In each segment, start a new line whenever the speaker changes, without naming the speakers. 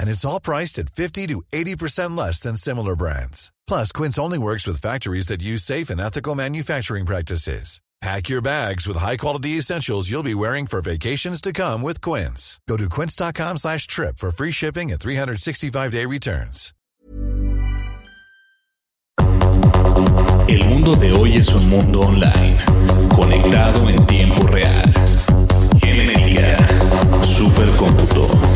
and it's all priced at 50 to 80% less than similar brands. Plus, Quince only works with factories that use safe and ethical manufacturing practices. Pack your bags with high-quality essentials you'll be wearing for vacations to come with Quince. Go to quince.com slash trip for free shipping and 365-day returns.
El mundo de hoy es un mundo online, conectado en tiempo real. Genética, supercómputo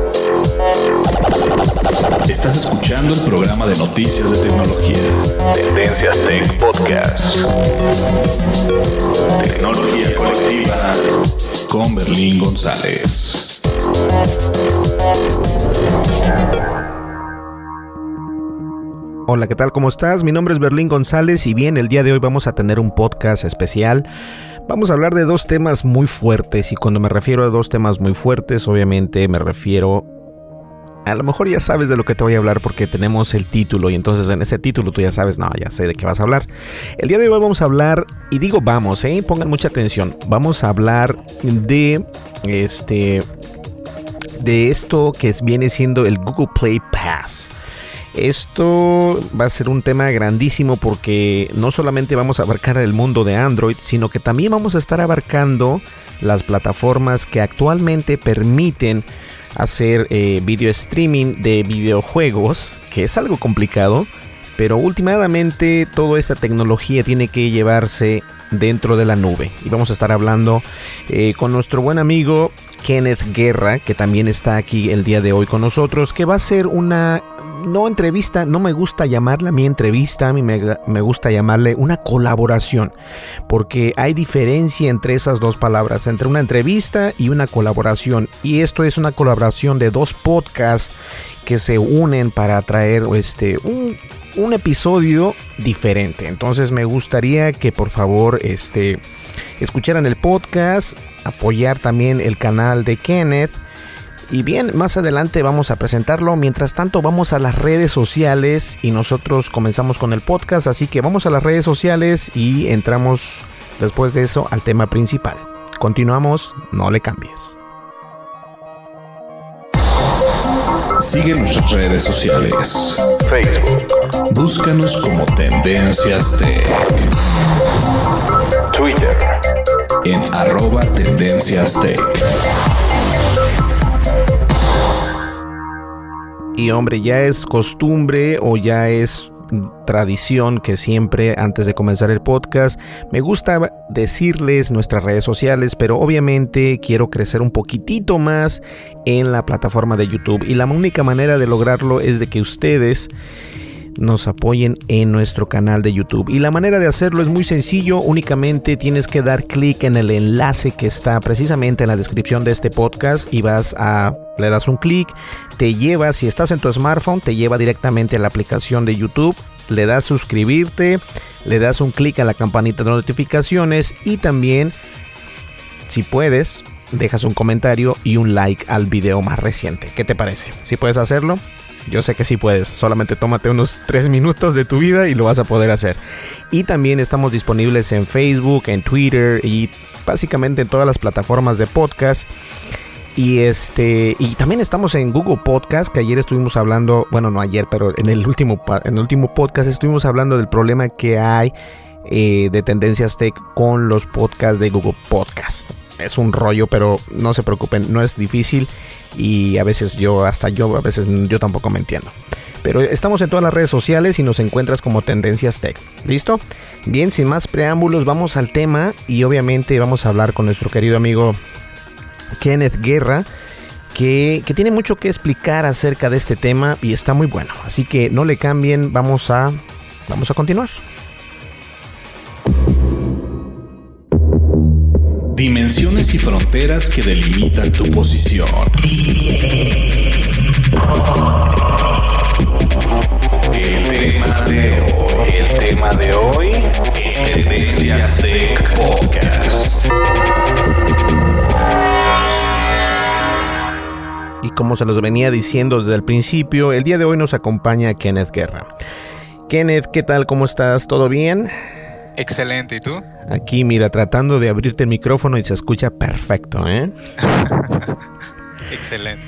Estás escuchando el programa de noticias de tecnología. Tendencias Tech Podcast. Tecnología colectiva con Berlín González.
Hola, ¿qué tal? ¿Cómo estás? Mi nombre es Berlín González y bien, el día de hoy vamos a tener un podcast especial. Vamos a hablar de dos temas muy fuertes y cuando me refiero a dos temas muy fuertes, obviamente me refiero a lo mejor ya sabes de lo que te voy a hablar porque tenemos el título y entonces en ese título tú ya sabes, no, ya sé de qué vas a hablar. El día de hoy vamos a hablar, y digo vamos, ¿eh? pongan mucha atención, vamos a hablar de este, de esto que viene siendo el Google Play Pass. Esto va a ser un tema grandísimo porque no solamente vamos a abarcar el mundo de Android, sino que también vamos a estar abarcando las plataformas que actualmente permiten hacer eh, video streaming de videojuegos, que es algo complicado, pero últimamente toda esta tecnología tiene que llevarse dentro de la nube. Y vamos a estar hablando eh, con nuestro buen amigo Kenneth Guerra, que también está aquí el día de hoy con nosotros, que va a ser una no entrevista, no me gusta llamarla mi entrevista, a mí me, me, gusta llamarle una colaboración, porque hay diferencia entre esas dos palabras, entre una entrevista y una colaboración. Y esto es una colaboración de dos podcasts que se unen para traer este, un, un episodio diferente. Entonces me gustaría que por favor este, escucharan el podcast, apoyar también el canal de Kenneth y bien, más adelante vamos a presentarlo. Mientras tanto, vamos a las redes sociales y nosotros comenzamos con el podcast. Así que vamos a las redes sociales y entramos después de eso al tema principal. Continuamos, no le cambies.
Sigue nuestras redes sociales. Facebook. Búscanos como Tendencias Tech. Twitter. En arroba Tendencias Tech.
Y hombre, ya es costumbre o ya es tradición que siempre antes de comenzar el podcast me gusta decirles nuestras redes sociales, pero obviamente quiero crecer un poquitito más en la plataforma de YouTube. Y la única manera de lograrlo es de que ustedes nos apoyen en nuestro canal de YouTube. Y la manera de hacerlo es muy sencillo, únicamente tienes que dar clic en el enlace que está precisamente en la descripción de este podcast y vas a le das un clic, te lleva, si estás en tu smartphone, te lleva directamente a la aplicación de YouTube, le das suscribirte, le das un clic a la campanita de notificaciones y también si puedes, dejas un comentario y un like al video más reciente. ¿Qué te parece? Si puedes hacerlo, Yo sé que sí puedes. Solamente tómate unos tres minutos de tu vida y lo vas a poder hacer. Y también estamos disponibles en Facebook, en Twitter y básicamente en todas las plataformas de podcast. Y este y también estamos en Google Podcast, que ayer estuvimos hablando, bueno, no ayer, pero en el último en el último podcast estuvimos hablando del problema que hay eh, de tendencias tech con los podcasts de Google Podcast. Es un rollo, pero no se preocupen, no es difícil y a veces yo hasta yo a veces yo tampoco me entiendo. Pero estamos en todas las redes sociales y nos encuentras como Tendencias Tech. ¿Listo? Bien, sin más preámbulos, vamos al tema y obviamente vamos a hablar con nuestro querido amigo Kenneth Guerra, que, tiene mucho que explicar acerca de este tema y está muy bueno. Así que no le cambien, vamos a, vamos a continuar.
Dimensiones y fronteras que delimitan tu posición. El tema de hoy, el tema de hoy, Tendencias Tech Podcast.
Y como se los venía diciendo desde el principio, el día de hoy nos acompaña Kenneth Guerra. Kenneth, ¿qué tal? ¿Cómo estás? ¿Todo bien?
Excelente, ¿y tú?
Aquí, mira, tratando de abrirte el micrófono y se escucha perfecto, ¿eh?
Excelente.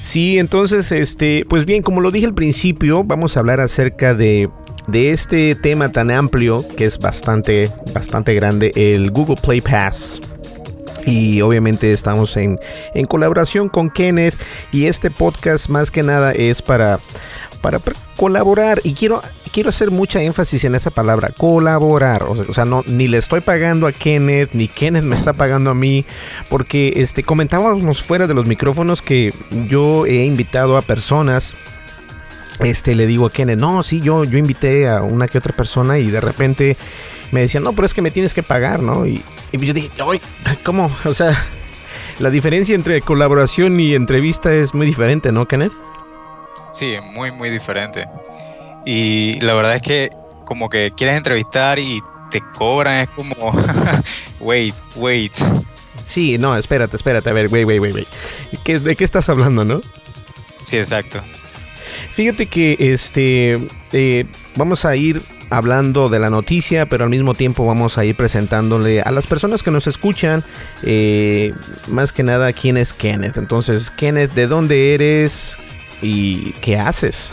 Sí, entonces, este, pues bien, como lo dije al principio, vamos a hablar acerca de, de este tema tan amplio que es bastante, bastante grande, el Google Play Pass. Y obviamente estamos en, en colaboración con Kenneth y este podcast más que nada es para, para colaborar y quiero quiero hacer mucha énfasis en esa palabra, colaborar. O sea, no ni le estoy pagando a Kenneth ni Kenneth me está pagando a mí, porque este comentábamos fuera de los micrófonos que yo he invitado a personas este le digo a Kenneth, "No, sí, yo yo invité a una que otra persona y de repente me decían, "No, pero es que me tienes que pagar, ¿no?" Y, y yo dije, ¿cómo?" O sea, la diferencia entre colaboración y entrevista es muy diferente, ¿no, Kenneth?
Sí, muy, muy diferente. Y la verdad es que como que quieres entrevistar y te cobran, es como, wait, wait.
Sí, no, espérate, espérate, a ver, wait, wait, wait, wait. ¿De qué estás hablando, no?
Sí, exacto.
Fíjate que este eh, vamos a ir hablando de la noticia, pero al mismo tiempo vamos a ir presentándole a las personas que nos escuchan, eh, más que nada, quién es Kenneth. Entonces, Kenneth, ¿de dónde eres? ¿Y qué haces?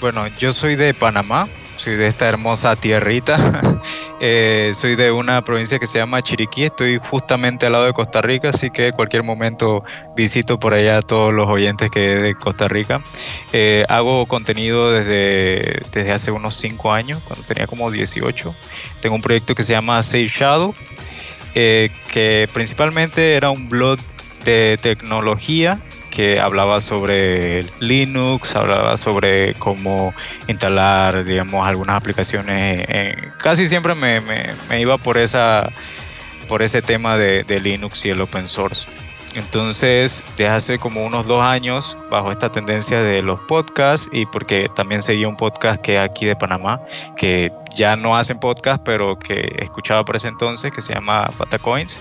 Bueno, yo soy de Panamá, soy de esta hermosa tierrita. eh, soy de una provincia que se llama Chiriquí, estoy justamente al lado de Costa Rica, así que cualquier momento visito por allá a todos los oyentes que de Costa Rica. Eh, hago contenido desde, desde hace unos 5 años, cuando tenía como 18. Tengo un proyecto que se llama Save Shadow, eh, que principalmente era un blog de tecnología que hablaba sobre Linux, hablaba sobre cómo instalar, digamos, algunas aplicaciones. casi siempre me, iba por esa por ese tema de, Linux y el open source. Entonces, desde hace como unos dos años, bajo esta tendencia de los podcasts, y porque también seguía un podcast que aquí de Panamá, que ya no hacen podcast, pero que escuchaba por ese entonces, que se llama Patacoins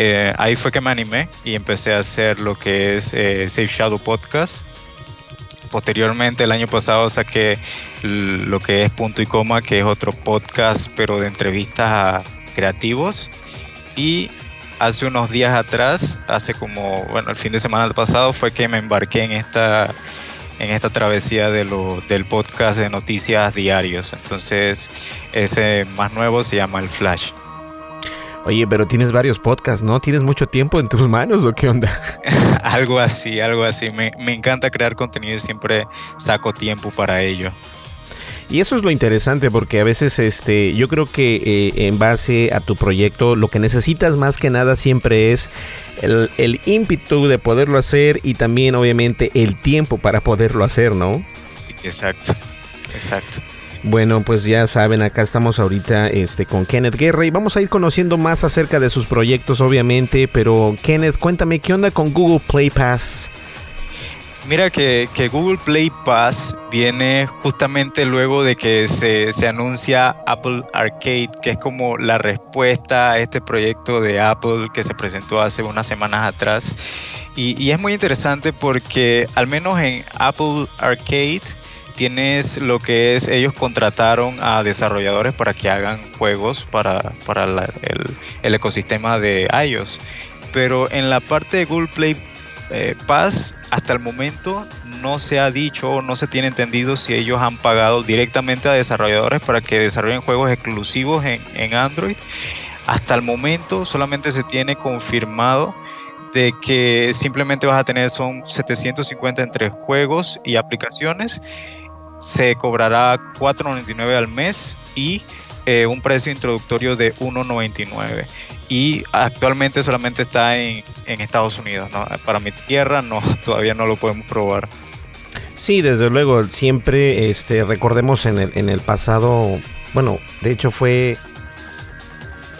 eh, ahí fue que me animé y empecé a hacer lo que es eh, Safe Shadow Podcast. Posteriormente, el año pasado saqué lo que es Punto y Coma, que es otro podcast, pero de entrevistas a creativos. Y hace unos días atrás, hace como, bueno, el fin de semana pasado, fue que me embarqué en esta, en esta travesía de lo, del podcast de noticias diarios. Entonces, ese más nuevo se llama El Flash.
Oye, pero tienes varios podcasts, ¿no? ¿Tienes mucho tiempo en tus manos o qué onda?
algo así, algo así. Me, encanta crear contenido y siempre saco tiempo para ello.
Y eso es lo interesante porque a veces este, yo creo que eh, en base a tu proyecto lo que necesitas más que nada siempre es el, el ímpetu de poderlo hacer y también obviamente el tiempo para poderlo hacer, ¿no?
Sí, exacto, exacto.
Bueno, pues ya saben, acá estamos ahorita este, con Kenneth Guerra y vamos a ir conociendo más acerca de sus proyectos, obviamente. Pero Kenneth, cuéntame, ¿qué onda con Google Play Pass?
Mira que, Google Play Pass viene justamente luego de que se, se, anuncia Apple Arcade, que es como la respuesta a este proyecto de Apple que se presentó hace unas semanas atrás Y, es muy interesante porque al menos en Apple Arcade tienes lo que es, ellos contrataron a desarrolladores para que hagan juegos para, para el, el, ecosistema de iOS. Pero en la parte de Google Play eh, Pass, hasta el momento no se ha dicho o no se tiene entendido si ellos han pagado directamente a desarrolladores para que desarrollen juegos exclusivos en, en Android. Hasta el momento solamente se tiene confirmado de que simplemente vas a tener son 750 entre juegos y aplicaciones. Se cobrará 4.99 al mes y eh, un precio introductorio de 1.99 y actualmente solamente está en, Estados Unidos. Para mi tierra no, todavía no lo podemos probar.
Sí, desde luego, siempre este, recordemos en el, en el pasado, bueno, de hecho fue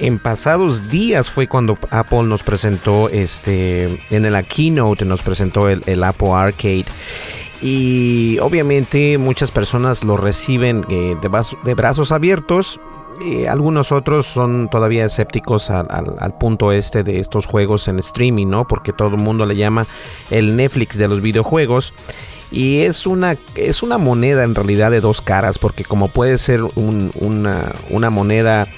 en pasados días fue cuando Apple nos presentó este en la keynote nos presentó el, Apple Arcade y obviamente muchas personas lo reciben eh, de, brazos abiertos algunos otros son todavía escépticos al, punto este de estos juegos en streaming, ¿no? Porque todo el mundo le llama el Netflix de los videojuegos. Y es una, es una moneda en realidad de dos caras, porque como puede ser una, una moneda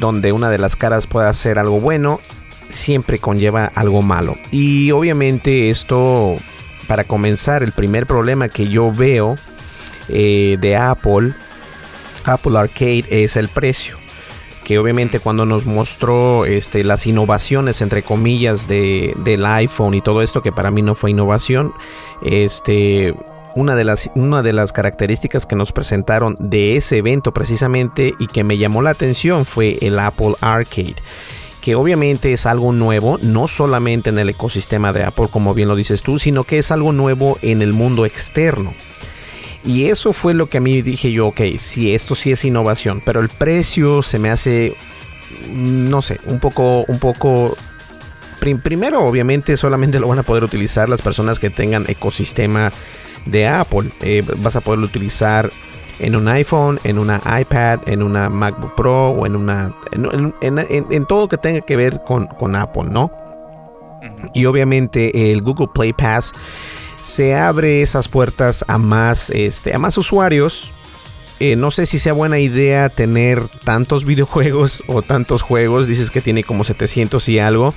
donde una de las caras pueda ser algo bueno, siempre conlleva algo malo. Y obviamente esto, para comenzar, el primer problema que yo veo eh, de Apple Apple Arcade es el precio. Que obviamente cuando nos mostró este, las innovaciones entre comillas de, del iPhone y todo esto que para mí no fue innovación este una de las una de las características que nos presentaron de ese evento precisamente y que me llamó la atención fue el Apple Arcade que obviamente es algo nuevo, no solamente en el ecosistema de Apple, como bien lo dices tú, sino que es algo nuevo en el mundo externo. Y eso fue lo que a mí dije yo, ok, sí, esto sí es innovación, pero el precio se me hace, mm, no sé, un poco, un poco... primero, obviamente, solamente lo van a poder utilizar las personas que tengan ecosistema de Apple. Eh, vas a poderlo utilizar en un iPhone, en una iPad, en una MacBook Pro o en una. En, todo lo que tenga que ver con, con Apple, ¿no? Y obviamente el Google Play Pass se abre esas puertas a más, este, a más usuarios. Eh, no sé si sea buena idea tener tantos videojuegos o tantos juegos. Dices que tiene como 700 y algo.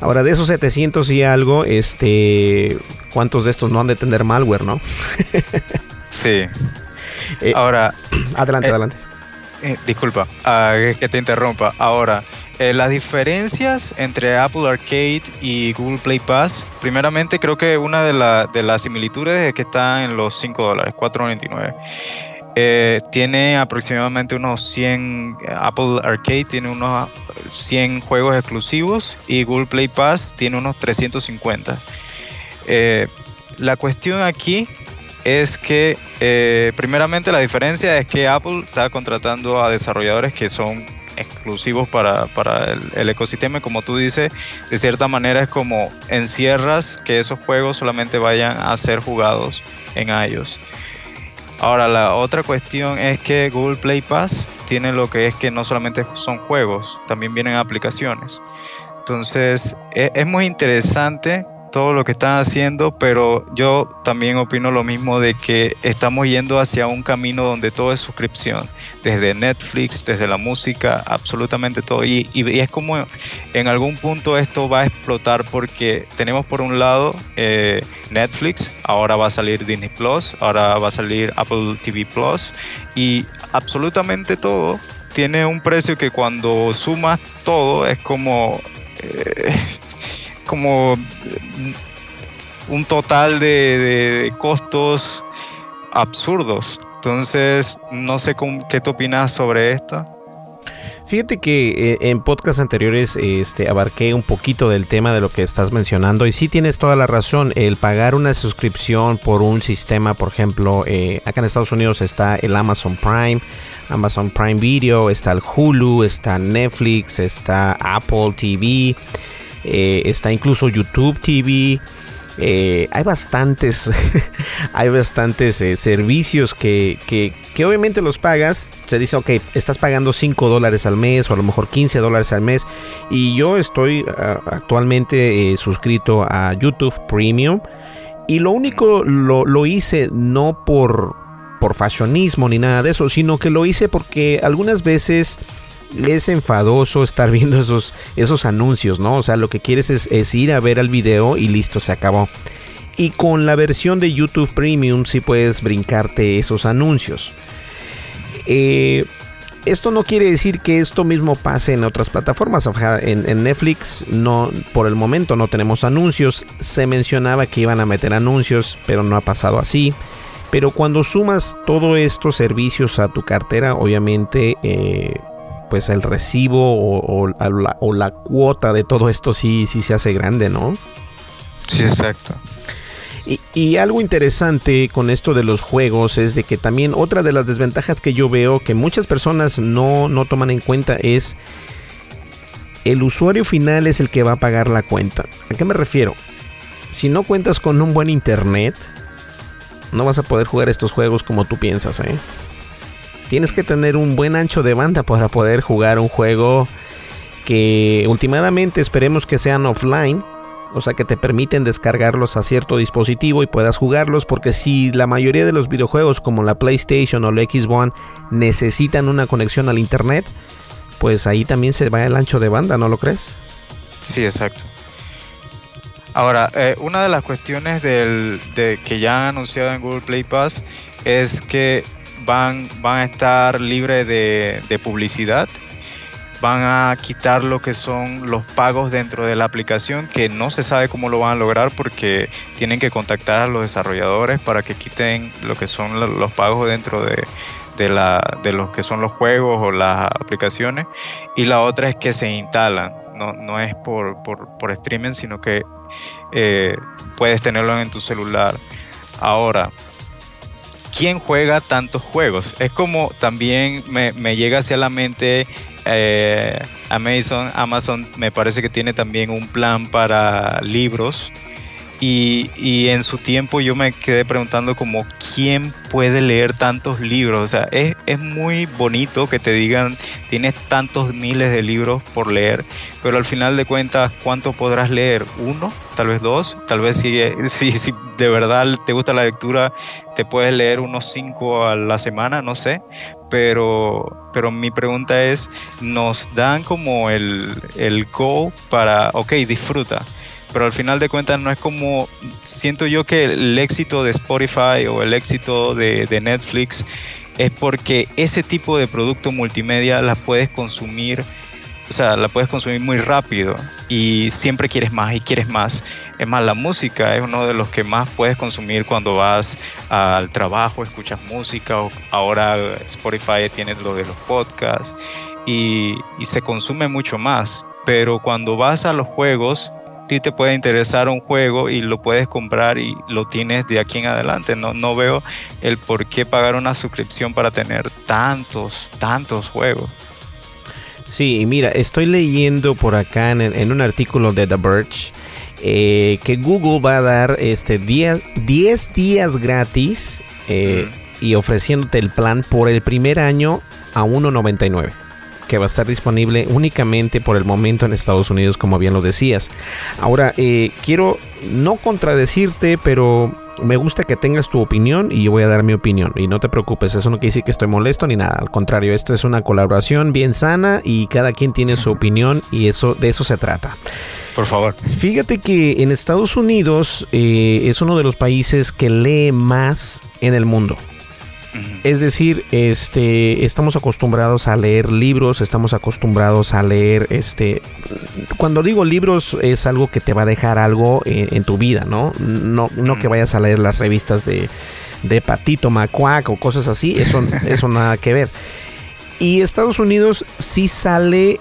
Ahora, de esos 700 y algo, este, ¿cuántos de estos no han de tener malware, no?
sí. Eh, Ahora.
Adelante,
eh,
adelante.
disculpa, ah, que te interrumpa. Ahora, eh, las diferencias entre Apple Arcade y Google Play Pass, primeramente creo que una de, de las similitudes es que está en los 5 dólares, 4.99. Eh, tiene aproximadamente unos 100, Apple Arcade tiene unos 100 juegos exclusivos y Google Play Pass tiene unos 350. Eh, la cuestión aquí es que primeramente la diferencia es que Apple está contratando a desarrolladores que son exclusivos para, el, ecosistema. Como tú dices, de cierta manera es como encierras que esos juegos solamente vayan a ser jugados en iOS. Ahora, la otra cuestión es que Google Play Pass tiene lo que es que no solamente son juegos, también vienen aplicaciones. Entonces, es, es muy interesante todo lo que están haciendo, pero yo también opino lo mismo de que estamos yendo hacia un camino donde todo es suscripción, desde Netflix, desde la música, absolutamente todo. Y, es como en algún punto esto va a explotar porque tenemos por un lado eh, Netflix, ahora va a salir Disney Plus, ahora va a salir Apple TV Plus y absolutamente todo tiene un precio que cuando sumas todo es como... Eh, como un total de, costos absurdos. Entonces, no sé qué te opinas sobre esto.
Fíjate que eh, en podcasts anteriores este, abarqué un poquito del tema de lo que estás mencionando y sí tienes toda la razón, el pagar una suscripción por un sistema, por ejemplo, eh, acá en Estados Unidos está el Amazon Prime, Amazon Prime Video, está el Hulu, está Netflix, está Apple TV, eh, está incluso YouTube TV. eh, hay bastantes, hay bastantes eh, servicios que, que, obviamente los pagas. Se dice, ok, estás pagando 5 dólares al mes o a lo mejor 15 dólares al mes. Y yo estoy actualmente suscrito a YouTube Premium. Y lo único lo, lo hice no por, por fashionismo ni nada de eso, sino que lo hice porque algunas veces es enfadoso estar viendo esos, esos anuncios, ¿no? O sea, lo que quieres es, ir a ver el video y listo, se acabó. Y con la versión de YouTube Premium sí puedes brincarte esos anuncios. Eh, esto no quiere decir que esto mismo pase en otras plataformas. En, en, Netflix no, por el momento no tenemos anuncios. Se mencionaba que iban a meter anuncios, pero no ha pasado así. Pero cuando sumas todos estos servicios a tu cartera, obviamente eh, pues el recibo o, la, cuota de todo esto sí, sí se hace grande, ¿no?
Sí, exacto.
Y, algo interesante con esto de los juegos es de que también otra de las desventajas que yo veo que muchas personas no, no toman en cuenta es el usuario final es el que va a pagar la cuenta. ¿A qué me refiero? Si no cuentas con un buen internet, no vas a poder jugar estos juegos como tú piensas, ¿eh? Tienes que tener un buen ancho de banda para poder jugar un juego que últimamente esperemos que sean offline. O sea que te permiten descargarlos a cierto dispositivo y puedas jugarlos. Porque si la mayoría de los videojuegos como la PlayStation o la Xbox necesitan una conexión al internet, pues ahí también se va el ancho de banda, ¿no lo crees?
Sí, exacto. Ahora, eh, una de las cuestiones del, de, que ya han anunciado en Google Play Pass es que van, van a estar libres de, publicidad, van a quitar lo que son los pagos dentro de la aplicación, que no se sabe cómo lo van a lograr porque tienen que contactar a los desarrolladores para que quiten lo que son los pagos dentro de, de, la, de los que son los juegos o las aplicaciones. Y la otra es que se instalan, no, no es por, por, streaming, sino que eh, puedes tenerlo en tu celular. Ahora, ¿quién juega tantos juegos? Es como también me, llega hacia la mente eh, Amazon, Amazon me parece que tiene también un plan para libros y, en su tiempo yo me quedé preguntando como quién puede leer tantos libros. O sea, es, muy bonito que te digan tienes tantos miles de libros por leer, pero al final de cuentas, ¿cuánto podrás leer? ¿Uno? Tal vez dos. Tal vez si, si, si de verdad te gusta la lectura, te puedes leer unos cinco a la semana, no sé. Pero, pero mi pregunta es, ¿nos dan como el, el go para, ok, disfruta? Pero al final de cuentas no es como, siento yo que el éxito de Spotify o el éxito de, Netflix es porque ese tipo de producto multimedia la puedes consumir, o sea, la puedes consumir muy rápido y siempre quieres más y quieres más. Es más, la música es uno de los que más puedes consumir cuando vas al trabajo, escuchas música, o ahora Spotify tiene lo de los podcasts y, y se consume mucho más. Pero cuando vas a los juegos, te puede interesar un juego y lo puedes comprar y lo tienes de aquí en adelante. No, no veo el por qué pagar una suscripción para tener tantos, tantos juegos.
Sí, mira, estoy leyendo por acá en, un artículo de The Verge eh, que Google va a dar este 10, 10 días gratis eh, y ofreciéndote el plan por el primer año a 1.99 que va a estar disponible únicamente por el momento en Estados Unidos, como bien lo decías. Ahora, eh, quiero no contradecirte, pero me gusta que tengas tu opinión y yo voy a dar mi opinión. Y no te preocupes, eso no quiere decir que estoy molesto ni nada. Al contrario, esta es una colaboración bien sana y cada quien tiene su opinión y eso de eso se trata.
Por favor.
Fíjate que en Estados Unidos eh, es uno de los países que lee más en el mundo. Es decir, este, estamos acostumbrados a leer libros, estamos acostumbrados a leer, este, cuando digo libros es algo que te va a dejar algo en, tu vida, ¿no? No, no que vayas a leer las revistas de, de Patito Macuac o cosas así, eso, eso nada que ver. Y Estados Unidos sí sale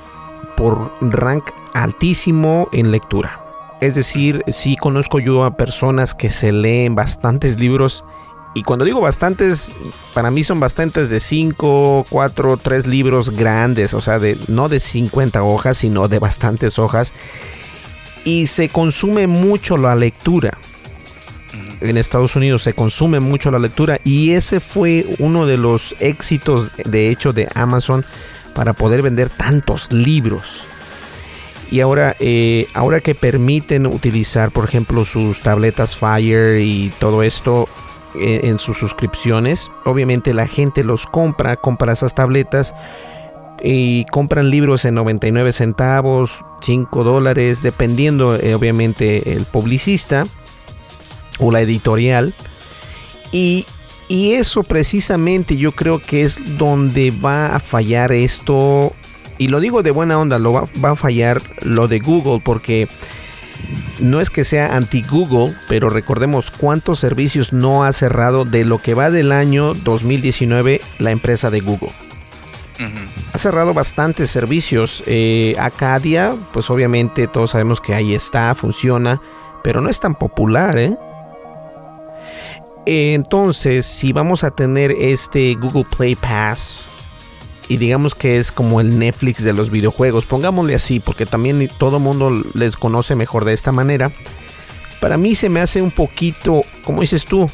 por rank altísimo en lectura. Es decir, sí conozco yo a personas que se leen bastantes libros y cuando digo bastantes, para mí son bastantes de 5, 4, 3 libros grandes, o sea, de, no de 50 hojas, sino de bastantes hojas. Y se consume mucho la lectura. en Estados Unidos se consume mucho la lectura y ese fue uno de los éxitos de hecho de Amazon para poder vender tantos libros. Y ahora, eh, ahora que permiten utilizar, por ejemplo, sus tabletas Fire y todo esto eh, en sus suscripciones, obviamente la gente los compra, compra esas tabletas y compran libros en 99 centavos, 5 dólares, dependiendo eh, obviamente el publicista o la editorial. Y, y eso precisamente yo creo que es donde va a fallar esto. Y lo digo de buena onda, lo va, va a fallar lo de Google porque no es que sea anti-Google, pero recordemos cuántos servicios no ha cerrado de lo que va del año 2019 la empresa de Google. Ha cerrado bastantes servicios. Eh, Acadia, pues obviamente todos sabemos que ahí está, funciona, pero no es tan popular, ¿eh? Entonces, si vamos a tener este Google Play Pass, y digamos que es como el Netflix de los videojuegos, pongámosle así, porque también todo mundo les conoce mejor de esta manera. Para mí se me hace un poquito, como dices tú,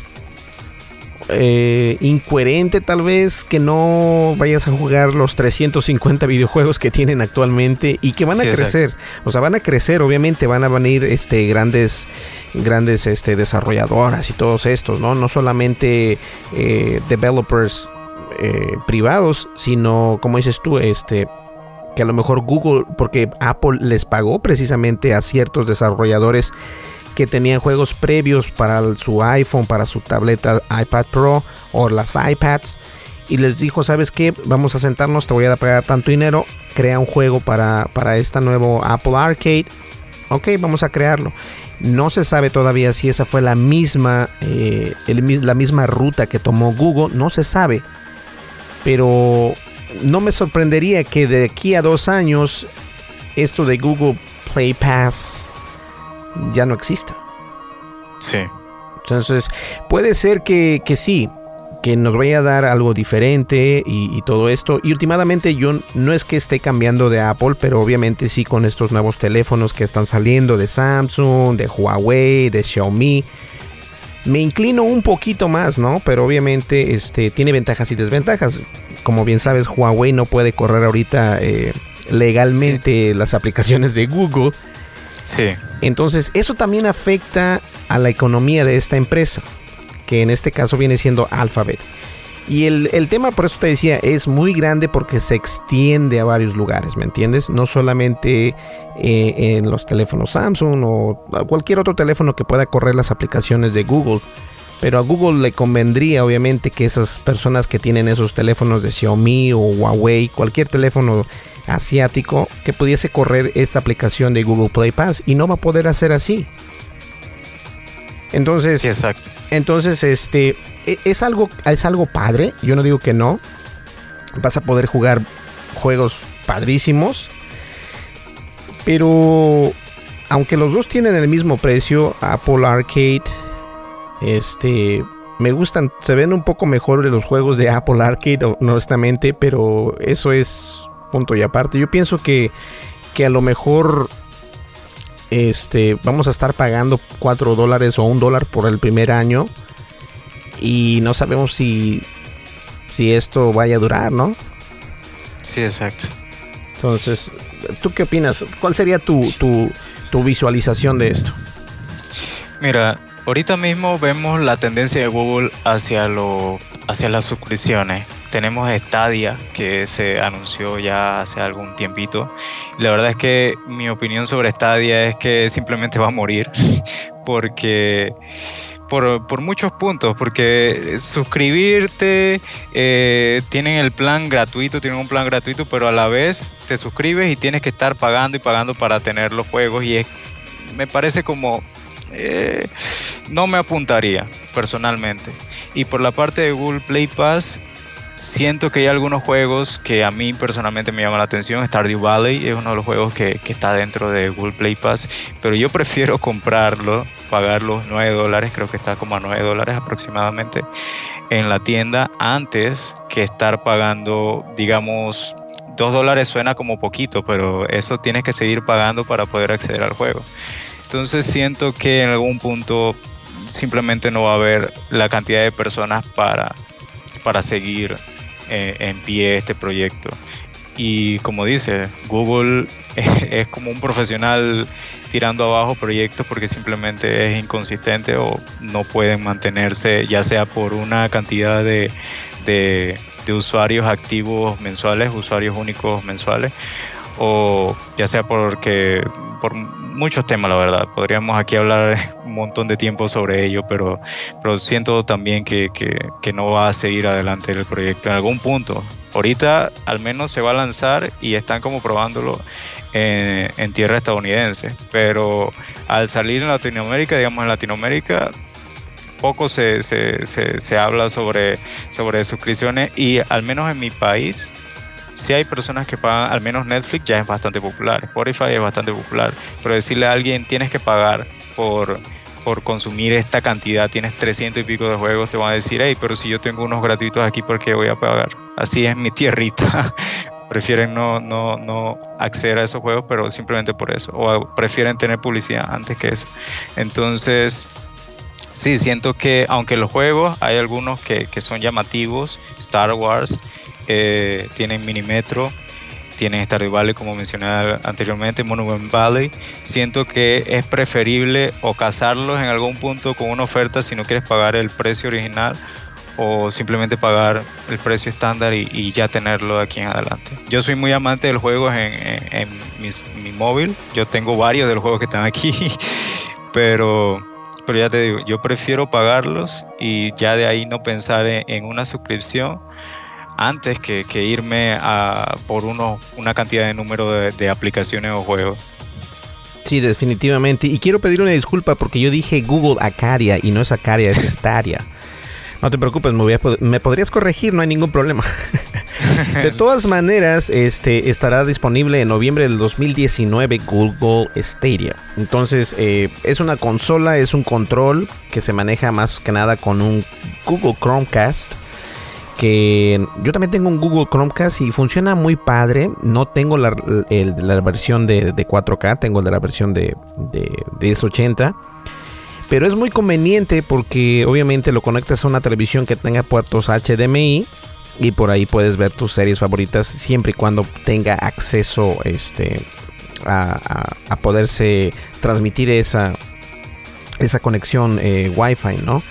eh, incoherente tal vez que no vayas a jugar los 350 videojuegos que tienen actualmente y que van a crecer. O sea, van a crecer, obviamente van a venir este, grandes grandes este, desarrolladoras y todos estos, ¿no? No solamente eh, developers eh, privados, sino, como dices tú, este que a lo mejor Google, porque Apple les pagó precisamente a ciertos desarrolladores que tenían juegos previos para su iPhone, para su tableta iPad Pro o las iPads. Y les dijo, ¿sabes qué? Vamos a sentarnos, te voy a pagar tanto dinero, crea un juego para, para este nuevo Apple Arcade. Ok, vamos a crearlo. No se sabe todavía si esa fue la misma, eh, la misma ruta que tomó Google, no se sabe. Pero no me sorprendería que de aquí a dos años esto de Google Play Pass ya no exista.
Sí.
Entonces, puede ser que, que sí, que nos vaya a dar algo diferente y, todo esto. Y últimamente yo no es que esté cambiando de Apple, pero obviamente sí con estos nuevos teléfonos que están saliendo de Samsung, de Huawei, de Xiaomi. Me inclino un poquito más, ¿no? Pero obviamente este, tiene ventajas y desventajas. Como bien sabes, Huawei no puede correr ahorita eh, legalmente las aplicaciones de Google.
Sí.
Entonces, eso también afecta a la economía de esta empresa, que en este caso viene siendo Alphabet. Y el, tema, por eso te decía, es muy grande porque se extiende a varios lugares, ¿me entiendes? No solamente eh, en los teléfonos Samsung o cualquier otro teléfono que pueda correr las aplicaciones de Google. Pero a Google le convendría, obviamente, que esas personas que tienen esos teléfonos de Xiaomi o Huawei, cualquier teléfono asiático que pudiese correr esta aplicación de Google Play Pass y no va a poder hacer así. Entonces,
exacto.
entonces este es algo es algo padre, yo no digo que no. Vas a poder jugar juegos padrísimos. Pero aunque los dos tienen el mismo precio, Apple Arcade este me gustan, se ven un poco mejor los juegos de Apple Arcade, honestamente, pero eso es punto y aparte. Yo pienso que, que a lo mejor este, vamos a estar pagando 4 dólares o un dólar por el primer año y no sabemos si, si esto vaya a durar, ¿no?
Sí, exacto.
Entonces, ¿tú qué opinas? ¿Cuál sería tu, tu, tu visualización de esto?
Mira, ahorita mismo vemos la tendencia de Google hacia, lo, hacia las suscripciones tenemos Stadia que se anunció ya hace algún tiempito. La verdad es que mi opinión sobre Stadia es que simplemente va a morir porque por, muchos puntos, porque suscribirte, eh, tienen el plan gratuito, tienen un plan gratuito, pero a la vez te suscribes y tienes que estar pagando y pagando para tener los juegos y es, me parece como... Eh, no me apuntaría personalmente. Y por la parte de Google Play Pass, siento que hay algunos juegos que a mí personalmente me llaman la atención. Stardew Valley es uno de los juegos que, está dentro de Google Play Pass, pero yo prefiero comprarlo, pagar los 9 dólares, creo que está como a 9 dólares aproximadamente en la tienda antes que estar pagando, digamos, 2 dólares suena como poquito, pero eso tienes que seguir pagando para poder acceder al juego. Entonces siento que en algún punto simplemente no va a haber la cantidad de personas para, para seguir eh, en pie este proyecto. Y como dice, Google es, como un profesional tirando abajo proyectos porque simplemente es inconsistente o no pueden mantenerse, ya sea por una cantidad de, de, de usuarios activos mensuales, usuarios únicos mensuales, o ya sea porque por muchos temas, la verdad. Podríamos aquí hablar un montón de tiempo sobre ello, pero, pero siento también que, que, no va a seguir adelante el proyecto en algún punto. Ahorita al menos se va a lanzar y están como probándolo en, en tierra estadounidense, pero al salir en Latinoamérica, digamos en Latinoamérica, poco se, se, se, se habla sobre, sobre suscripciones y al menos en mi país si hay personas que pagan, al menos Netflix ya es bastante popular, Spotify es bastante popular, pero decirle a alguien tienes que pagar por, por consumir esta cantidad, tienes 300 y pico de juegos, te van a decir, hey, pero si yo tengo unos gratuitos aquí, ¿por qué voy a pagar? Así es mi tierrita. prefieren no, no, no acceder a esos juegos, pero simplemente por eso. O prefieren tener publicidad antes que eso. Entonces, sí, siento que aunque los juegos, hay algunos que, que son llamativos, Star Wars, eh, tienen Minimetro, tienen Stardew Valley como mencioné anteriormente, Monument Valley. Siento que es preferible o casarlos en algún punto con una oferta si no quieres pagar el precio original o simplemente pagar el precio estándar y, ya tenerlo de aquí en adelante. Yo soy muy amante del juego en, en, mi móvil, yo tengo varios de los juegos que están aquí, pero, pero ya te digo, yo prefiero pagarlos y ya de ahí no pensar en una suscripción antes que, irme a por uno, una cantidad de número de, aplicaciones o juegos.
Sí, definitivamente. Y quiero pedir una disculpa porque yo dije Google Acaria y no es Acaria, es Staria. No te preocupes, me, me podrías corregir, no hay ningún problema. de todas maneras, este estará disponible en noviembre del 2019 Google Stadia. Entonces, eh, es una consola, es un control que se maneja más que nada con un Google Chromecast que yo también tengo un Google Chromecast y funciona muy padre. No tengo la, versión de, 4K, tengo la versión de, de, 1080. Pero es muy conveniente porque obviamente lo conectas a una televisión que tenga puertos HDMI y por ahí puedes ver tus series favoritas siempre y cuando tenga acceso este, a, poderse transmitir esa, esa conexión eh, Wi-Fi, ¿no?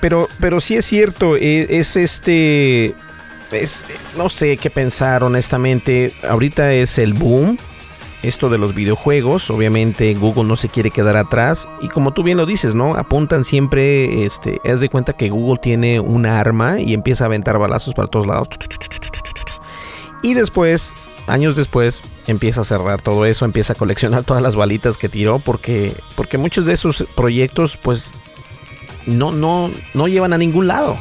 Pero, pero sí es cierto, e, es, este. Es, no sé qué pensar, honestamente. Ahorita es el boom. Esto de los videojuegos, obviamente Google no se quiere quedar atrás y como tú bien lo dices, ¿no? Apuntan siempre, este, es de cuenta que Google tiene un arma y empieza a aventar balazos para todos lados. Y después, años después, empieza a cerrar todo eso, empieza a coleccionar todas las balitas que tiró porque, porque muchos de esos proyectos pues no, no, no llevan a ningún lado.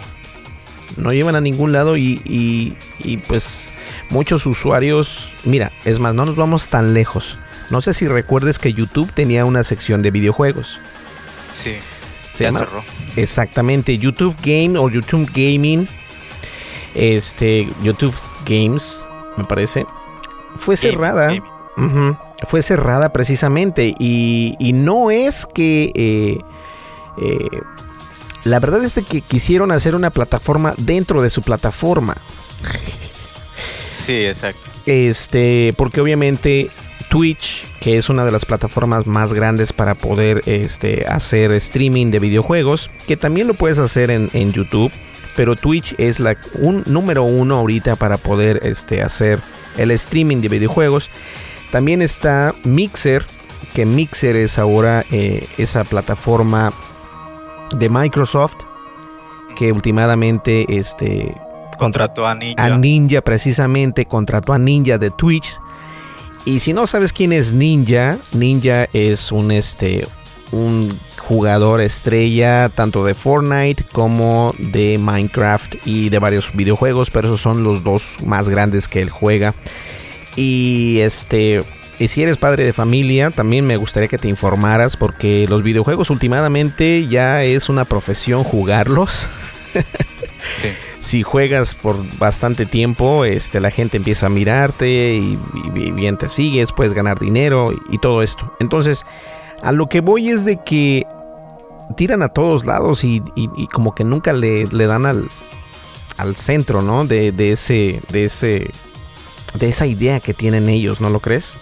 No llevan a ningún lado y, y, pues muchos usuarios, mira, es más, no nos vamos tan lejos. No sé si recuerdes que YouTube tenía una sección de videojuegos.
Sí. Se ya cerró.
Exactamente, YouTube Game o YouTube Gaming. Este, YouTube Games, me parece. Fue cerrada. fue cerrada precisamente. Y, y no es que eh, eh, la verdad es que quisieron hacer una plataforma dentro de su plataforma.
Sí, exacto.
Este, porque obviamente Twitch, que es una de las plataformas más grandes para poder este, hacer streaming de videojuegos, que también lo puedes hacer en, YouTube, pero Twitch es la un número uno ahorita para poder este, hacer el streaming de videojuegos. También está Mixer, que Mixer es ahora eh, esa plataforma de Microsoft que últimamente este
contrató a Ninja.
a Ninja precisamente contrató a Ninja de Twitch. Y si no sabes quién es Ninja Ninja es un este un jugador estrella tanto de Fortnite como de Minecraft y de varios videojuegos pero esos son los dos más grandes que él juega. Y este si eres padre de familia, también me gustaría que te informaras porque los videojuegos últimamente ya es una profesión jugarlos. Si juegas por bastante tiempo, este, la gente empieza a mirarte y, bien te sigues, puedes ganar dinero y, todo esto. Entonces, a lo que voy es de que tiran a todos lados y, como que nunca le, dan al, al centro, ¿no? De, de, ese, de ese, de esa idea que tienen ellos, ¿no lo crees?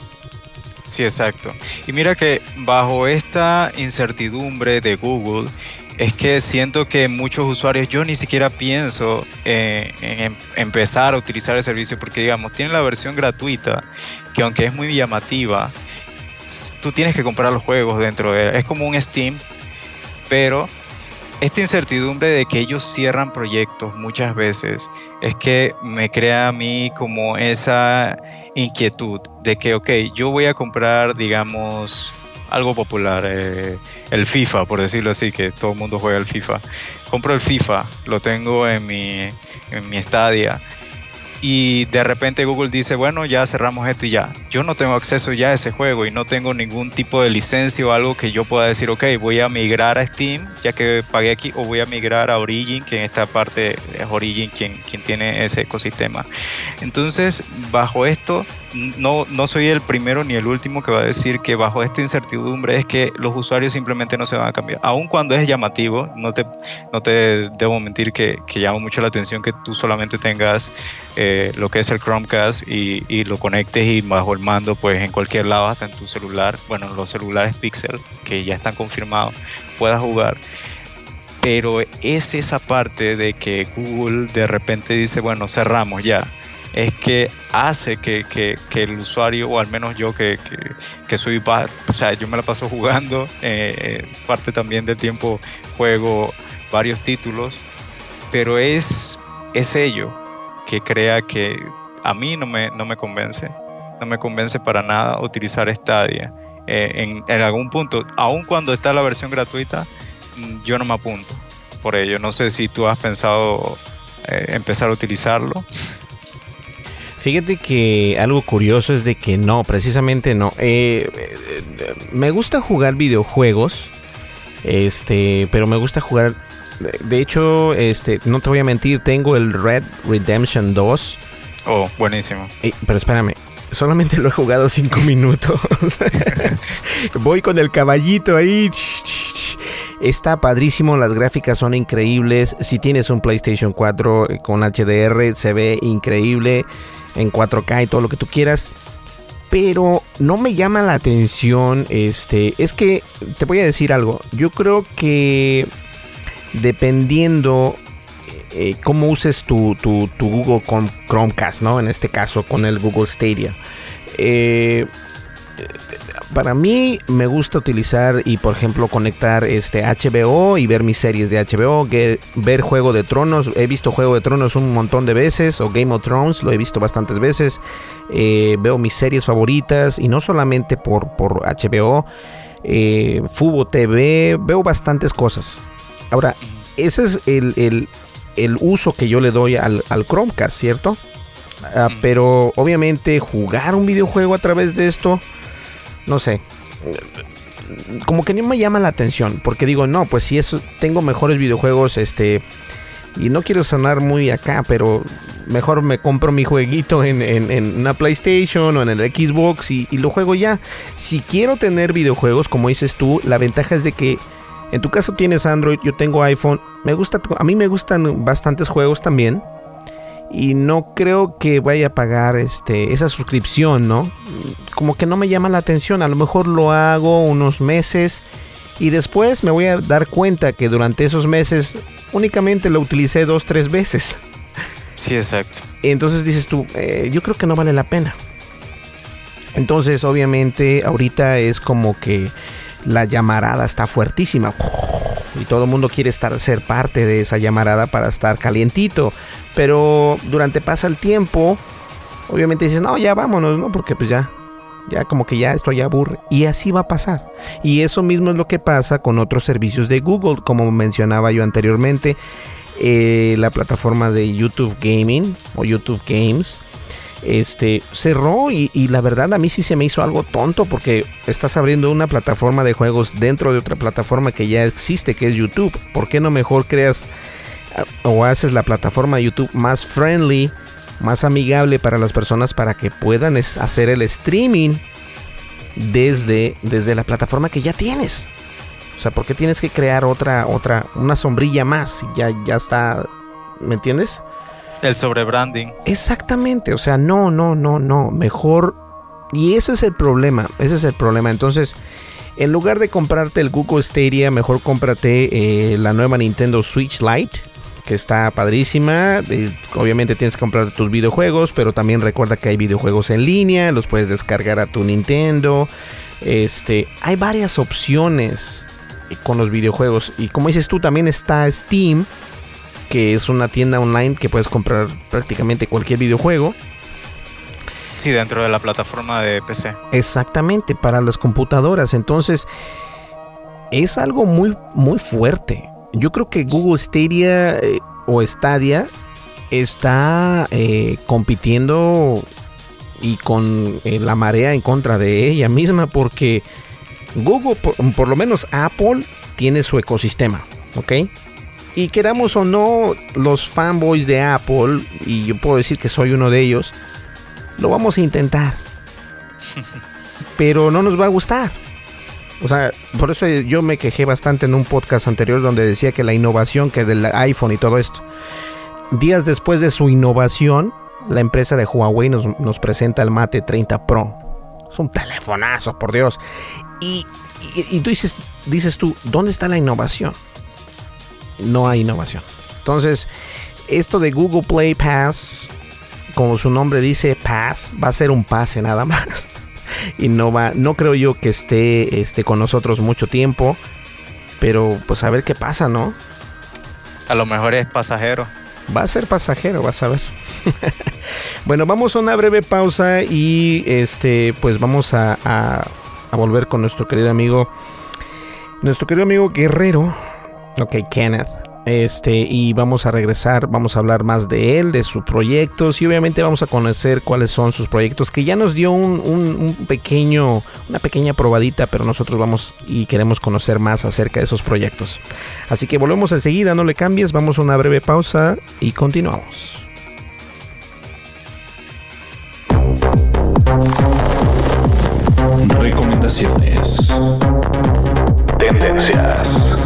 Sí, exacto. Y mira que bajo esta incertidumbre de Google, es que siento que muchos usuarios, yo ni siquiera pienso en em, empezar a utilizar el servicio porque digamos, tiene la versión gratuita, que aunque es muy llamativa, tú tienes que comprar los juegos dentro de él. Es como un Steam, pero esta incertidumbre de que ellos cierran proyectos muchas veces es que me crea a mí como esa inquietud de que, ok, yo voy a comprar, digamos, algo popular, eh, el FIFA, por decirlo así, que todo el mundo juega el FIFA. Compro el FIFA, lo tengo en mi, en mi estadia y de repente Google dice, bueno, ya cerramos esto y ya. Yo no tengo acceso ya a ese juego y no tengo ningún tipo de licencia o algo que yo pueda decir, ok, voy a migrar a Steam, ya que pagué aquí, o voy a migrar a Origin, que en esta parte es Origin quien, quien tiene ese ecosistema. Entonces, bajo esto, no, no soy el primero ni el último que va a decir que bajo esta incertidumbre es que los usuarios simplemente no se van a cambiar. Aun cuando es llamativo, no te, no te debo mentir que, que llama mucho la atención que tú solamente tengas eh, lo que es el Chromecast y, y, lo conectes y bajo el mando, pues en cualquier lado, hasta en tu celular, bueno, los celulares Pixel, que ya están confirmados, puedas jugar. Pero es esa parte de que Google de repente dice, bueno, cerramos ya es que hace que, el usuario, o al menos yo que, soy, o sea, yo me la paso jugando, eh, eh, parte también del tiempo juego varios títulos, pero es, es ello que crea que a mí no me, no me convence, no me convence para nada utilizar Stadia. Eh, en, algún punto, aun cuando está la versión gratuita, mm, yo no me apunto por ello. No sé si tú has pensado empezar a utilizarlo.
Fíjate que algo curioso es de que no, precisamente no. Eh, eh, me gusta jugar videojuegos, este, pero me gusta jugar. De hecho, este, no te voy a mentir, tengo el Red Redemption 2.
Oh, buenísimo.
pero espérame, solamente lo he jugado 5 minutos. Voy con el caballito ahí. Está padrísimo, las gráficas son increíbles. Si tienes un PlayStation 4 con HDR, se ve increíble en 4K y todo lo que tú quieras. Pero no me llama la atención. Este. Es que te voy a decir algo. Yo creo que dependiendo eh, cómo uses tu, tu, tu, Google Chromecast, ¿no? En este caso con el Google Stadia. Eh, para mí me gusta utilizar y por ejemplo conectar este HBO y ver mis series de HBO, ver Juego de Tronos, he visto Juego de Tronos un montón de veces o Game of Thrones lo he visto bastantes veces, eh, veo mis series favoritas y no solamente por, por HBO, eh, Fubo TV, veo bastantes cosas. Ahora, ese es el, uso que yo le doy al, Chromecast, ¿cierto? Ah, pero obviamente jugar un videojuego a través de esto no sé, como que no me llama la atención, porque digo, no, pues si eso, tengo mejores videojuegos, este, y no quiero sonar muy acá, pero mejor me compro mi jueguito en, una PlayStation o en el Xbox y, lo juego ya. Si quiero tener videojuegos, como dices tú, la ventaja es de que en tu caso tienes Android, yo tengo iPhone, me gusta, a mí me gustan bastantes juegos también y no creo que vaya a pagar este esa suscripción, ¿no? Como que no me llama la atención, a lo mejor lo hago unos meses y después me voy a dar cuenta que durante esos meses únicamente lo utilicé dos, tres veces.
Sí, exacto.
Entonces dices tú, eh, yo creo que no vale la pena. Entonces, obviamente, ahorita es como que la llamarada está fuertísima. Y todo el mundo quiere estar, ser parte de esa llamarada para estar calientito. Pero durante pasa el tiempo, obviamente dices, no, ya vámonos, ¿no? Porque pues ya, ya como que ya esto ya aburre. Y así va a pasar. Y eso mismo es lo que pasa con otros servicios de Google, como mencionaba yo anteriormente. Eh, la plataforma de YouTube Gaming o YouTube Games este cerró y, la verdad a mí sí se me hizo algo tonto porque estás abriendo una plataforma de juegos dentro de otra plataforma que ya existe que es YouTube. ¿Por qué no mejor creas ah, o haces la plataforma YouTube más friendly, más amigable para las personas para que puedan hacer el streaming desde, desde la plataforma que ya tienes? O sea, ¿por qué tienes que crear otra, otra, una sombrilla más? Ya, ya está, ¿me entiendes?
El sobrebranding.
Exactamente, o sea, no, no, no, no, mejor. Y ese es el problema, ese es el problema. Entonces, en lugar de comprarte el Google Stadia, mejor cómprate eh, la nueva Nintendo Switch Lite, que está padrísima. obviamente tienes que comprar tus videojuegos, pero también recuerda que hay videojuegos en línea, los puedes descargar a tu Nintendo. Este, hay varias opciones con los videojuegos. Y como dices tú, también está Steam, que es una tienda online que puedes comprar prácticamente cualquier videojuego.
Sí, dentro de la plataforma de PC.
Exactamente, para las computadoras. Entonces, es algo muy, muy fuerte. Yo creo que Google Stadia eh, o Stadia está eh, compitiendo y con eh, la marea en contra de ella misma porque Google, por, lo menos Apple, tiene su ecosistema, ¿ok? Y queramos o no, los fanboys de Apple, y yo puedo decir que soy uno de ellos, lo vamos a intentar. Pero no nos va a gustar. O sea, por eso yo me quejé bastante en un podcast anterior donde decía que la innovación que del iPhone y todo esto. Días después de su innovación, la empresa de Huawei nos, nos presenta el Mate 30 Pro. Es un telefonazo, por Dios. Y, tú dices, dices tú, ¿dónde está la innovación? No hay innovación. Entonces, esto de Google Play Pass, como su nombre dice, Pass, va a ser un pase nada más. y no va, no creo yo que esté, esté con nosotros mucho tiempo. Pero pues a ver qué pasa, ¿no?
A lo mejor es pasajero.
Va a ser pasajero, vas a ver. bueno, vamos a una breve pausa y este, pues vamos a volver con nuestro querido amigo, nuestro querido amigo Guerrero, ok, Kenneth. Este, y vamos a regresar, vamos a hablar más de él, de sus proyectos y obviamente vamos a conocer cuáles son sus proyectos, que ya nos dio un, un, pequeño, una pequeña probadita, pero nosotros vamos y queremos conocer más acerca de esos proyectos. Así que volvemos enseguida, no le cambies, vamos a una breve pausa y continuamos.
Recomendaciones. Tendencias.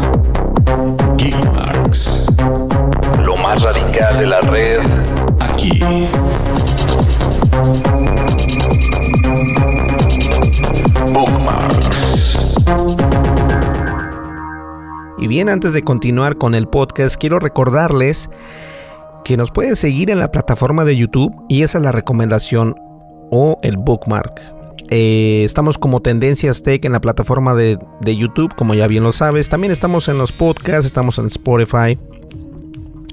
Más radical de la red. Aquí. Bookmarks.
Y bien, antes de continuar con el podcast, quiero recordarles que nos pueden seguir en la plataforma de YouTube y esa es la recomendación o el bookmark. Eh, estamos como Tendencias Tech en la plataforma de, YouTube, como ya bien lo sabes. También estamos en los podcasts, estamos en Spotify.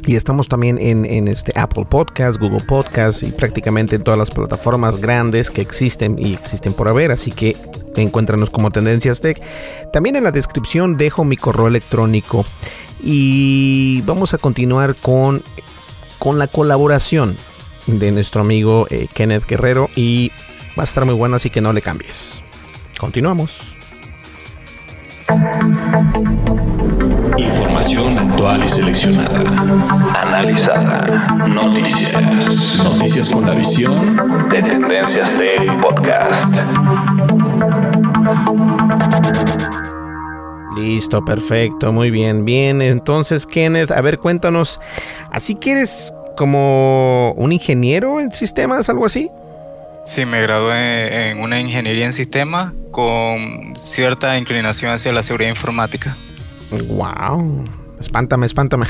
Y estamos también en, este Apple Podcast, Google Podcast y prácticamente en todas las plataformas grandes que existen y existen por haber. Así que encuéntranos como Tendencias Tech. También en la descripción dejo mi correo electrónico. Y vamos a continuar con, con la colaboración de nuestro amigo eh, Kenneth Guerrero. Y Va a estar muy bueno, así que no le cambies. Continuamos.
Información actual y seleccionada. Analizada. Noticias. Noticias con la visión de Tendencias de Podcast.
Listo, perfecto, muy bien, bien. Entonces, Kenneth, a ver, cuéntanos, ¿así que eres como un ingeniero en sistemas, algo así?
Sí, me gradué en una ingeniería en sistemas con cierta inclinación hacia la seguridad informática.
Wow. Espántame, espántame.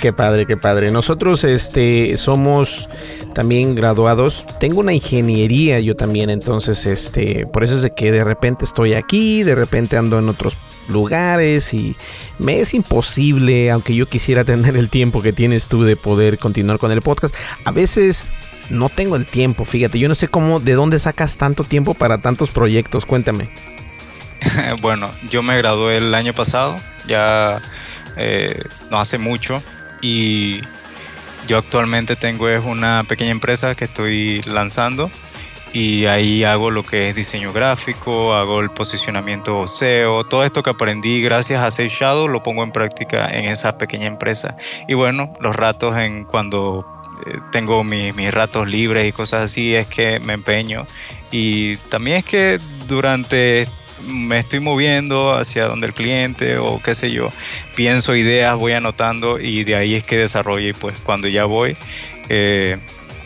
qué padre, qué padre. Nosotros este somos también graduados. Tengo una ingeniería yo también, entonces este, por eso es de que de repente estoy aquí, de repente ando en otros lugares y me es imposible, aunque yo quisiera tener el tiempo que tienes tú de poder continuar con el podcast. A veces no tengo el tiempo, fíjate, yo no sé cómo, de dónde sacas tanto tiempo para tantos proyectos, cuéntame.
bueno, yo me gradué el año pasado, ya eh, no hace mucho, y yo actualmente tengo es una pequeña empresa que estoy lanzando y ahí hago lo que es diseño gráfico, hago el posicionamiento SEO, todo esto que aprendí gracias a Safe Shadow lo pongo en práctica en esa pequeña empresa. Y bueno, los ratos en cuando eh, tengo mis ratos libres y cosas así, es que me empeño. Y también es que durante me estoy moviendo hacia donde el cliente o qué sé yo, pienso ideas, voy anotando y de ahí es que desarrollo y pues cuando ya voy, eh,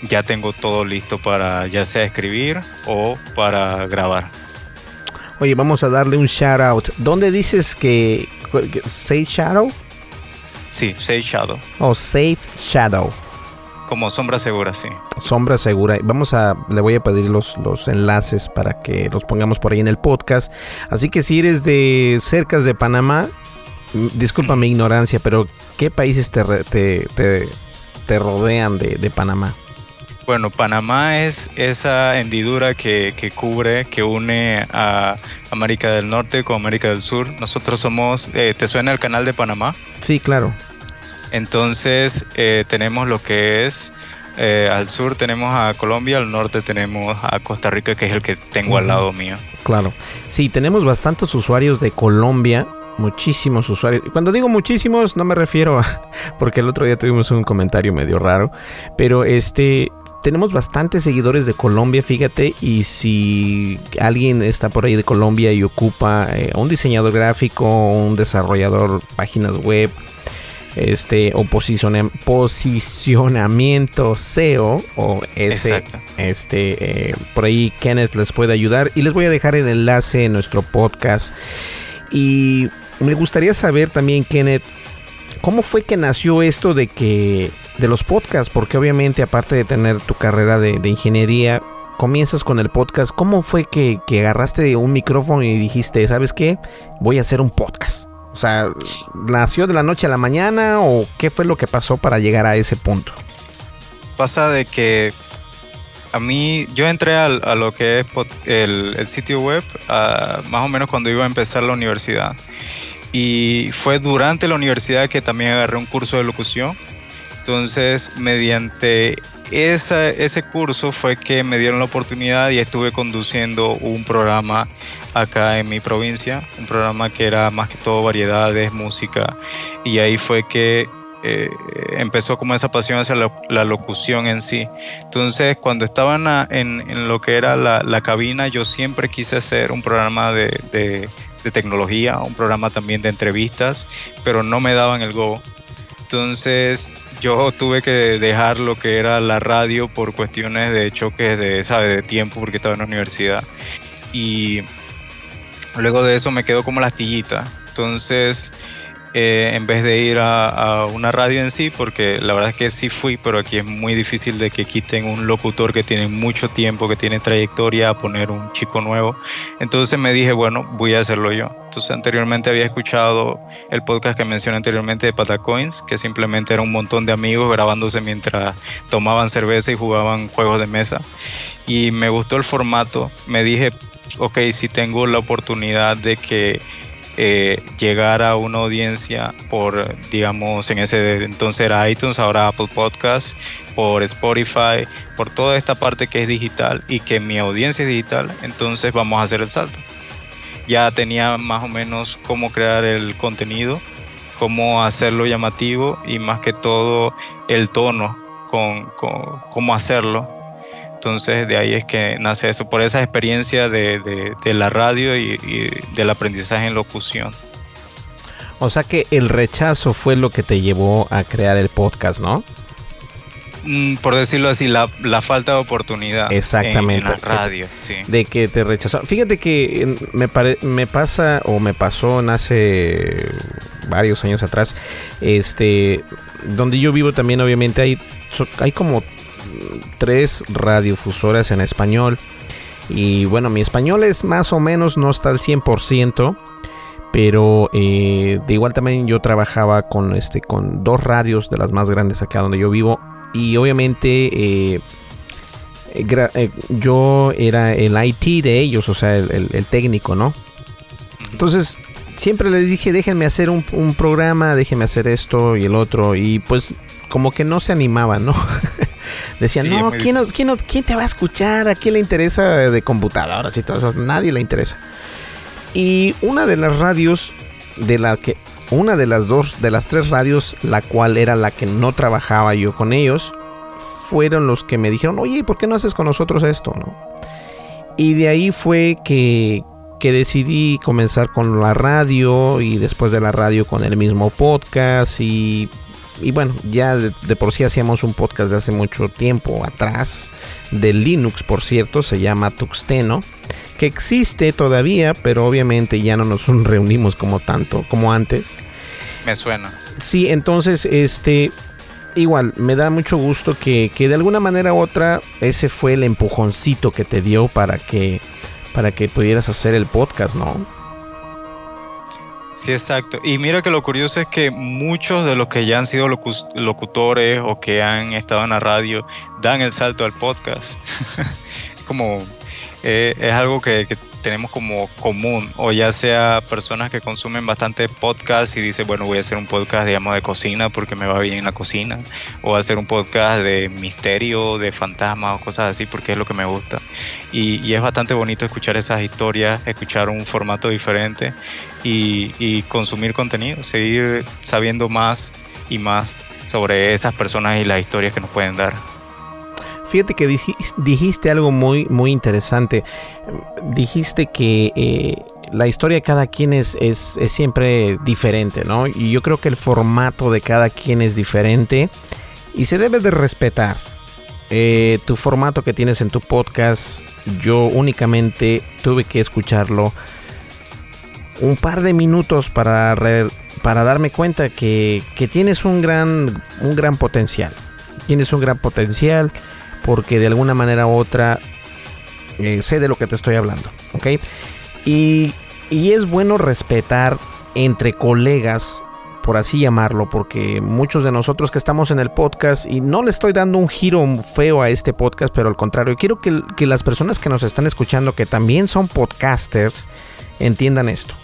ya tengo todo listo para ya sea escribir o para grabar.
Oye, vamos a darle un shout out. ¿Dónde dices que, que Safe Shadow?
Sí, Safe Shadow.
O Safe Shadow.
Como sombra segura, sí.
Sombra segura. Vamos a, le voy a pedir los, los enlaces para que los pongamos por ahí en el podcast. Así que si eres de cerca de Panamá, disculpa mi ignorancia, pero ¿qué países te, te, te, rodean de, de, Panamá?
Bueno, Panamá es esa hendidura que, que, cubre, que une a América del Norte con América del Sur. Nosotros somos, eh, ¿te suena el canal de Panamá?
Sí, claro.
Entonces eh, tenemos lo que es eh, al sur tenemos a Colombia, al norte tenemos a Costa Rica, que es el que tengo al lado mío.
Claro. Sí, tenemos bastantes usuarios de Colombia, muchísimos usuarios. Cuando digo muchísimos, no me refiero a. Porque el otro día tuvimos un comentario medio raro. Pero este. Tenemos bastantes seguidores de Colombia, fíjate. Y si alguien está por ahí de Colombia y ocupa eh, un diseñador gráfico, un desarrollador páginas web, este o posicionamiento SEO o ese este eh, por ahí Kenneth les puede ayudar. Y les voy a dejar el enlace en nuestro podcast. Y me gustaría saber también Kenneth cómo fue que nació esto de que de los podcasts porque obviamente aparte de tener tu carrera de, ingeniería comienzas con el podcast. Cómo fue que, que agarraste un micrófono y dijiste sabes qué voy a hacer un podcast o sea, ¿nació de la noche a la mañana o qué fue lo que pasó para llegar a ese punto?
Pasa de que a mí, yo entré a, lo que es el, sitio web más o menos cuando iba a empezar la universidad. Y fue durante la universidad que también agarré un curso de locución. Entonces, mediante ese curso fue que me dieron la oportunidad y estuve conduciendo un programa acá en mi provincia, un programa que era más que todo variedades, música, y ahí fue que eh, empezó como esa pasión hacia la, locución en sí. Entonces, cuando estaba en, lo que era la, cabina, yo siempre quise hacer un programa de, de, tecnología, un programa también de entrevistas, pero no me daban el go. Entonces, yo tuve que dejar lo que era la radio por cuestiones de choques de, ¿sabe? de tiempo, porque estaba en la universidad. Y Luego de eso me quedó como la astillita. Entonces, eh, en vez de ir a, una radio en sí, porque la verdad es que sí fui, pero aquí es muy difícil de que quiten un locutor que tiene mucho tiempo, que tiene trayectoria, a poner un chico nuevo. Entonces me dije, bueno, voy a hacerlo yo. Entonces anteriormente había escuchado el podcast que mencioné anteriormente de Patacoins, que simplemente era un montón de amigos grabándose mientras tomaban cerveza y jugaban juegos de mesa. Y me gustó el formato. Me dije, ok, si tengo la oportunidad de que eh, llegar a una audiencia por, digamos, en ese entonces era iTunes, ahora Apple Podcasts, por Spotify, por toda esta parte que es digital y que mi audiencia es digital, entonces vamos a hacer el salto. Ya tenía más o menos cómo crear el contenido, cómo hacerlo llamativo y más que todo el tono con cómo hacerlo entonces de ahí es que nace eso, por esa experiencia de, la radio y, del aprendizaje en locución.
O sea que el rechazo fue lo que te llevó a crear el podcast, ¿no?
Mm, por decirlo así, la, falta de oportunidad
Exactamente.
en, la radio, sí.
De que te rechazó. Fíjate que me, me pasa o me pasó en hace varios años atrás, este, donde yo vivo también obviamente hay, hay como tres radiofusoras en español. Y bueno, mi español es más o menos, no está al 100%. Pero eh, de igual también yo trabajaba con, este, con dos radios de las más grandes acá donde yo vivo. Y obviamente eh, eh, yo era el IT de ellos, o sea, el, técnico, ¿no? Entonces siempre les dije, déjenme hacer un, un, programa, déjenme hacer esto y el otro. Y pues como que no se animaban, ¿no? Decían, no, ¿quién, ¿quién, te va a escuchar? ¿A quién le interesa de computadoras y todo eso? Nadie le interesa. Y una de las radios de la que una de las dos de las tres radios la cual era la que no trabajaba yo con ellos fueron los que me dijeron oye ¿por qué no haces con nosotros esto no y de ahí fue que que decidí comenzar con la radio y después de la radio con el mismo podcast y, y bueno, ya de, de, por sí hacíamos un podcast de hace mucho tiempo atrás, de Linux por cierto, se llama Tuxteno, que existe todavía, pero obviamente ya no nos reunimos como tanto como antes.
Me suena.
Sí, entonces, este, igual, me da mucho gusto que, que, de alguna manera u otra ese fue el empujoncito que te dio para que, para que pudieras hacer el podcast, ¿no?
Sí, exacto. Y mira que lo curioso es que muchos de los que ya han sido locutores o que han estado en la radio dan el salto al podcast. Como eh, es algo que, que, tenemos como común, o ya sea personas que consumen bastante podcast y dicen, bueno, voy a hacer un podcast, digamos, de cocina porque me va bien en la cocina, o hacer un podcast de misterio, de fantasmas o cosas así porque es lo que me gusta. Y, es bastante bonito escuchar esas historias, escuchar un formato diferente y consumir contenido, seguir sabiendo más y más sobre esas personas y las historias que nos pueden dar.
Fíjate que dijiste algo muy, muy interesante. Dijiste que eh, la historia de cada quien es, es, es, siempre diferente, ¿no? Y yo creo que el formato de cada quien es diferente y se debe de respetar. Eh, tu formato que tienes en tu podcast, yo únicamente tuve que escucharlo un par de minutos para, para darme cuenta que, que tienes un gran, un gran potencial. Tienes un gran potencial porque de alguna manera u otra eh, sé de lo que te estoy hablando, ¿ok? Y, y es bueno respetar entre colegas, por así llamarlo, porque muchos de nosotros que estamos en el podcast, y no le estoy dando un giro feo a este podcast, pero al contrario, quiero que, que las personas que nos están escuchando, que también son podcasters, entiendan esto.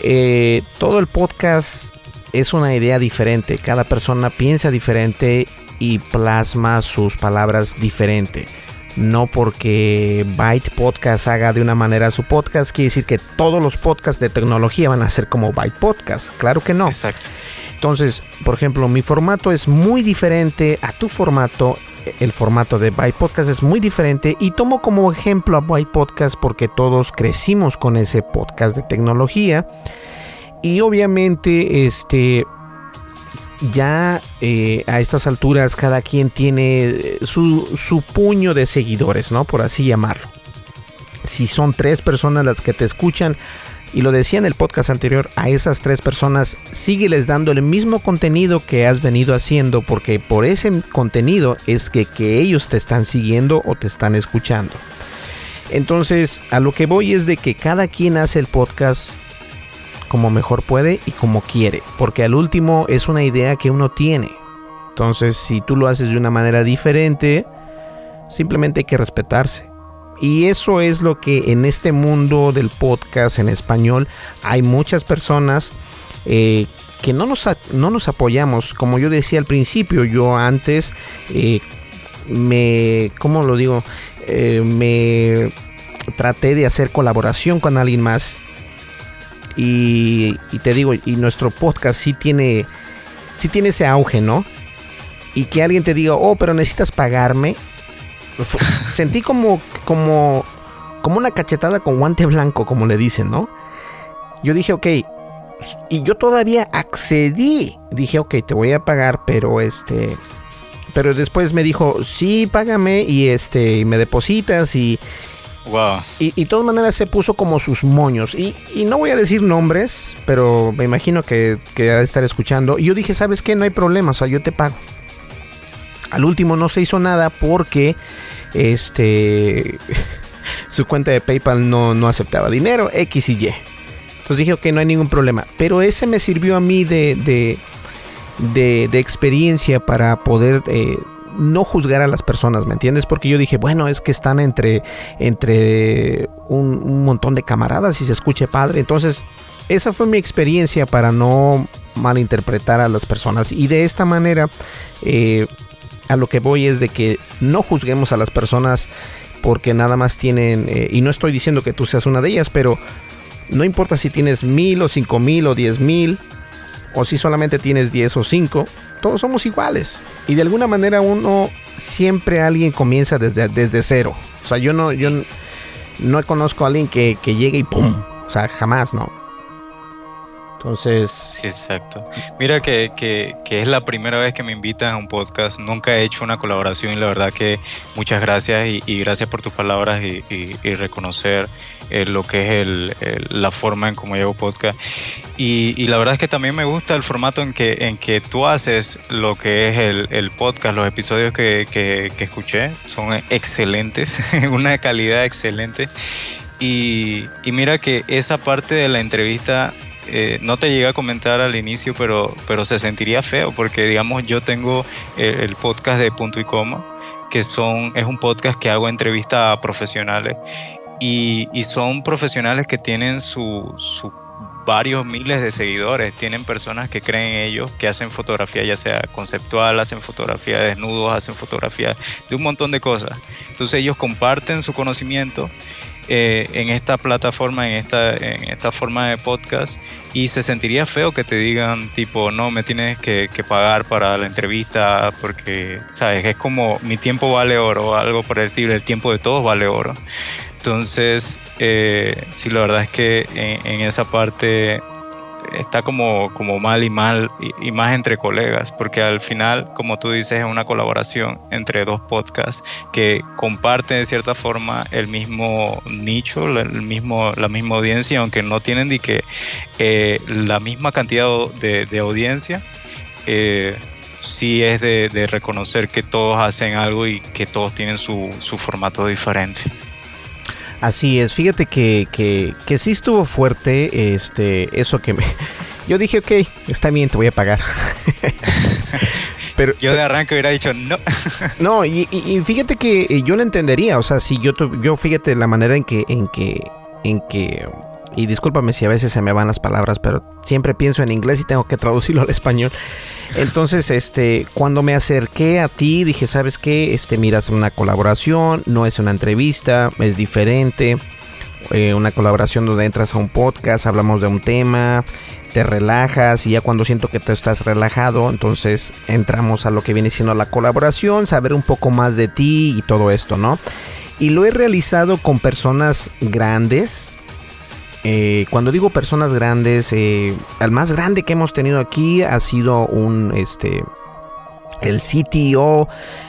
Eh, todo el podcast es una idea diferente, cada persona piensa diferente y plasma sus palabras diferente. No porque Byte Podcast haga de una manera su podcast, quiere decir que todos los podcasts de tecnología van a ser como Byte Podcast. Claro que no.
Exacto.
Entonces, por ejemplo, mi formato es muy diferente a tu formato. El formato de Byte Podcast es muy diferente y tomo como ejemplo a Byte Podcast porque todos crecimos con ese podcast de tecnología. Y obviamente, este, ya eh, a estas alturas cada quien tiene eh, su, su, puño de seguidores, ¿no? Por así llamarlo. Si son tres personas las que te escuchan, y lo decía en el podcast anterior, a esas tres personas sígueles dando el mismo contenido que has venido haciendo, porque por ese contenido es que, que ellos te están siguiendo o te están escuchando. Entonces, a lo que voy es de que cada quien hace el podcast como mejor puede y como quiere, porque al último es una idea que uno tiene. Entonces, si tú lo haces de una manera diferente, simplemente hay que respetarse. Y eso es lo que en este mundo del podcast en español hay muchas personas eh, que no nos, no nos apoyamos. Como yo decía al principio, yo antes eh, me, ¿cómo lo digo? Eh, me traté de hacer colaboración con alguien más y, y, te digo, y nuestro podcast sí tiene, sí tiene ese auge, ¿no? Y que alguien te diga, oh, pero necesitas pagarme. Sentí como, como, como una cachetada con guante blanco, como le dicen, ¿no? Yo dije, ok, y yo todavía accedí. Dije, ok, te voy a pagar, pero este. Pero después me dijo, sí, págame y este, me depositas y, Y, y de todas maneras se puso como sus moños. Y, y, no voy a decir nombres, pero me imagino que, que debe estar escuchando. Y yo dije, ¿sabes qué? No hay problema, o sea, yo te pago. Al último no se hizo nada porque este su cuenta de PayPal no, no aceptaba dinero, X y Y. Entonces dije, ok, no hay ningún problema. Pero ese me sirvió a mí de, de, de, de experiencia para poder eh, no juzgar a las personas, ¿me entiendes? Porque yo dije, bueno, es que están entre, entre un, montón de camaradas y se escuche padre. Entonces, esa fue mi experiencia para no malinterpretar a las personas. Y de esta manera, eh, a lo que voy es de que no juzguemos a las personas porque nada más tienen, eh, y no estoy diciendo que tú seas una de ellas, pero no importa si tienes mil o cinco mil o diez mil, o si solamente tienes diez o cinco, todos somos iguales. Y de alguna manera uno siempre alguien comienza desde, desde cero. O sea, yo no, yo no conozco a alguien que, que llegue y ¡pum! O sea, jamás, ¿no? Entonces...
Sí, exacto. Mira que, que, que, es la primera vez que me invitan a un podcast. Nunca he hecho una colaboración y la verdad que muchas gracias y, gracias por tus palabras y, reconocer eh, lo que es el, la forma en cómo llevo podcast. Y, la verdad es que también me gusta el formato en que, en que tú haces lo que es el, el podcast. Los episodios que, que, escuché son excelentes, una calidad excelente. Y, mira que esa parte de la entrevista eh, no te llegué a comentar al inicio, pero, pero se sentiría feo porque, digamos, yo tengo el, podcast de Punto y Coma, que son, es un podcast que hago entrevistas a profesionales y, son profesionales que tienen varios miles de seguidores, tienen personas que creen en ellos, que hacen fotografía ya sea conceptual, hacen fotografía de desnudos, hacen fotografía de un montón de cosas. Entonces ellos comparten su conocimiento eh, en esta plataforma, en esta, en esta forma de podcast y se sentiría feo que te digan tipo, no, me tienes que, pagar para la entrevista porque, ¿sabes? Es como mi tiempo vale oro, algo por el estilo, el tiempo de todos vale oro. Entonces, eh, sí, la verdad es que en esa parte está como, como mal y mal y, más entre colegas, porque al final, como tú dices, es una colaboración entre dos podcasts que comparten de cierta forma el mismo nicho, el mismo, la misma audiencia, aunque no tienen de que eh, la misma cantidad de, audiencia. Eh, sí es de, reconocer que todos hacen algo y que todos tienen su, su formato diferente.
Así es, fíjate que, que, que sí estuvo fuerte este, eso que me... Yo dije, ok, está bien, te voy a pagar.
pero, yo de arranque hubiera dicho no.
no, y, fíjate que eh, yo lo entendería, o sea, si yo, yo fíjate la manera en que, en que, en que y discúlpame si a veces se me van las palabras, pero siempre pienso en inglés y tengo que traducirlo al español. Entonces, este, cuando me acerqué a ti, dije, ¿sabes qué? Este, miras una colaboración, no es una entrevista, es diferente. Eh, una colaboración donde entras a un podcast, hablamos de un tema, te relajas y ya cuando siento que tú estás relajado, entonces entramos a lo que viene siendo la colaboración, saber un poco más de ti y todo esto, ¿no? Y lo he realizado con personas grandes, eh, cuando digo personas grandes, eh, el más grande que hemos tenido aquí ha sido un, este, el CTO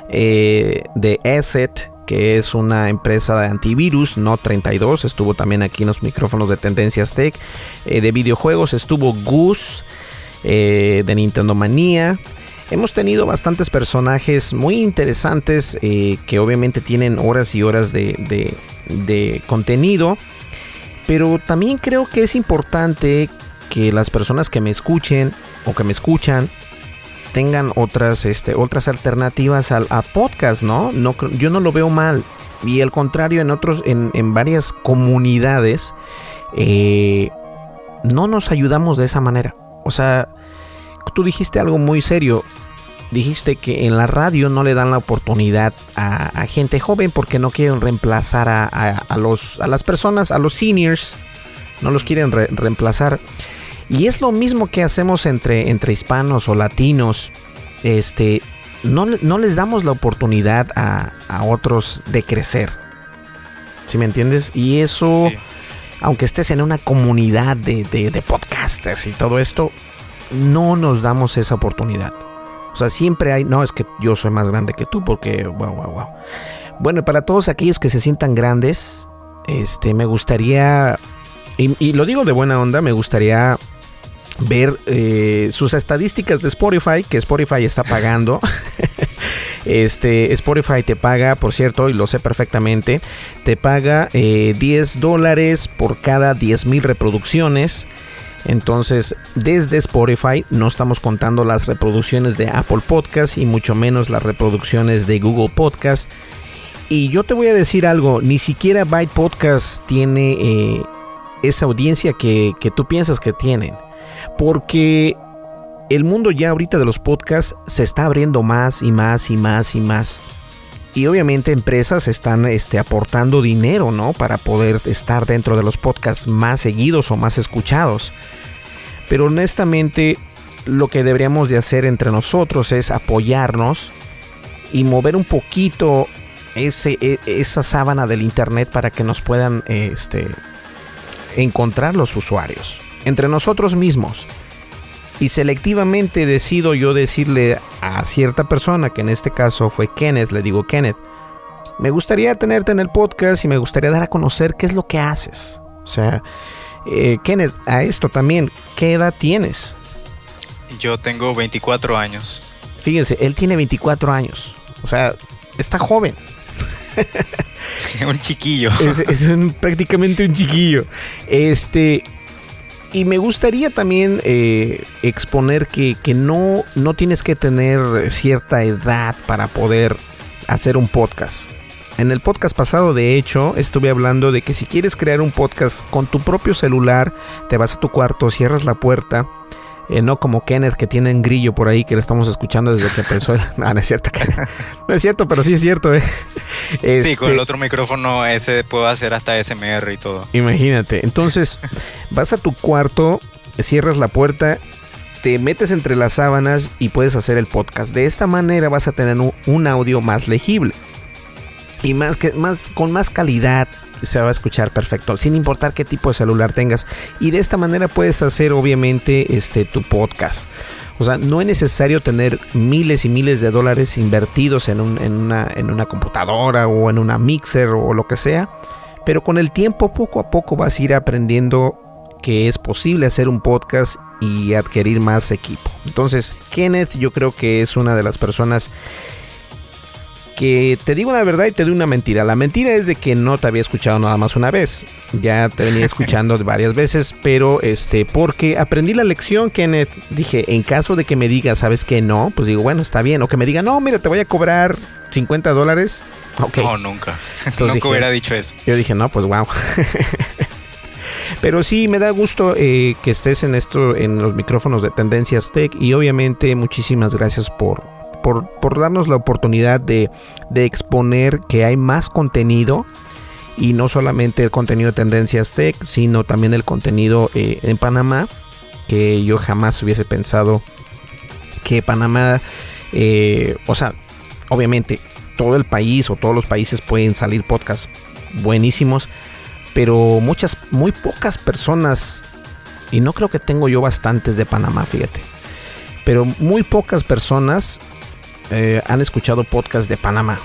eh, de Asset, que es una empresa de antivirus, no 32, estuvo también aquí en los micrófonos de Tendencias Tech, de videojuegos, estuvo Goose, de Nintendo Manía. Hemos tenido bastantes personajes muy interesantes que obviamente tienen horas y horas de, de contenido. Pero también creo que es importante que las personas que me escuchen o que me escuchan tengan otras, este, otras alternativas al, a podcast, ¿no? ¿no? Yo no lo veo mal. Y al contrario, en otros, en, en varias comunidades, eh, no nos ayudamos de esa manera. O sea, tú dijiste algo muy serio dijiste que en la radio no le dan la oportunidad a, gente joven porque no quieren reemplazar a, los, a las personas, a los seniors, no los quieren reemplazar. Y es lo mismo que hacemos entre, entre hispanos o latinos. Este, no, no les damos la oportunidad a, otros de crecer. ¿Sí me entiendes? Y eso, aunque estés en una comunidad de, de podcasters y todo esto, no nos damos esa oportunidad. O sea, siempre hay, no, es que yo soy más grande que tú porque, wow, wow, wow. Bueno, para todos aquellos que se sientan grandes, este, me gustaría, y, lo digo de buena onda, me gustaría ver eh, sus estadísticas de Spotify, que Spotify está pagando. este, Spotify te paga, por cierto, y lo sé perfectamente, te paga 10 eh, dólares por cada 10 mil reproducciones. Entonces, desde Spotify no estamos contando las reproducciones de Apple Podcast y mucho menos las reproducciones de Google Podcast. Y yo te voy a decir algo, ni siquiera Byte Podcast tiene eh, esa audiencia que, que tú piensas que tienen. Porque el mundo ya ahorita de los podcasts se está abriendo más y más y más y más. Y obviamente empresas están este, aportando dinero, ¿no? Para poder estar dentro de los podcasts más seguidos o más escuchados. Pero honestamente, lo que deberíamos de hacer entre nosotros es apoyarnos y mover un poquito ese, e, esa sábana del internet para que nos puedan este, encontrar los usuarios entre nosotros mismos. Y selectivamente decido yo decirle a cierta persona, que en este caso fue Kenneth, le digo Kenneth, me gustaría tenerte en el podcast y me gustaría dar a conocer qué es lo que haces. O sea, eh, Kenneth, a esto también, ¿qué edad tienes?
Yo tengo 24 años.
Fíjense, él tiene 24 años. O sea, está joven.
un chiquillo.
Es, prácticamente un chiquillo. Este. Y me gustaría también eh, exponer que, que, no, no tienes que tener cierta edad para poder hacer un podcast. En el podcast pasado, de hecho, estuve hablando de que si quieres crear un podcast con tu propio celular, te vas a tu cuarto, cierras la puerta, eh, no como Kenneth que tiene un grillo por ahí que le estamos escuchando desde que empezó. El... No, no es cierto, No es cierto, pero sí es cierto, ¿eh?
Sí, con el este otro micrófono ese puedo hacer hasta SMR y todo.
Imagínate. Entonces, vas a tu cuarto, cierras la puerta, te metes entre las sábanas y puedes hacer el podcast. De esta manera vas a tener un audio más legible y más que más con más calidad se va a escuchar perfecto sin importar qué tipo de celular tengas. Y de esta manera puedes hacer obviamente este tu podcast. O sea no es necesario tener miles y miles de dólares invertidos en, una, en una computadora o en una mixer o lo que sea pero con el tiempo poco a poco vas a ir aprendiendo que es posible hacer un podcast y adquirir más equipo. Entonces Kenneth yo creo que es una de las personas que te digo la verdad y te doy una mentira. La mentira es de que no te había escuchado nada más una vez. Ya te venía escuchando varias veces, pero este, porque aprendí la lección, Kenneth. Dije, en caso de que me diga, ¿sabes que no? Pues digo, bueno, está bien. O que me diga, no, mira, te voy a cobrar 50 dólares.
No, nunca. nunca hubiera dicho eso.
Yo dije, no, pues wow. Pero sí, me da gusto eh, que estés en esto, en los micrófonos de Tendencias Tech. Y obviamente, muchísimas gracias por, por, darnos la oportunidad de, exponer que hay más contenido y no solamente el contenido de Tendencias Tech, sino también el contenido eh, en Panamá, que yo jamás hubiese pensado que Panamá, eh, o sea, obviamente todo el país o todos los países pueden salir podcasts buenísimos, pero muchas, muy pocas personas, y no creo que tengo yo bastantes de Panamá, fíjate, pero muy pocas personas eh, han escuchado podcast de Panamá.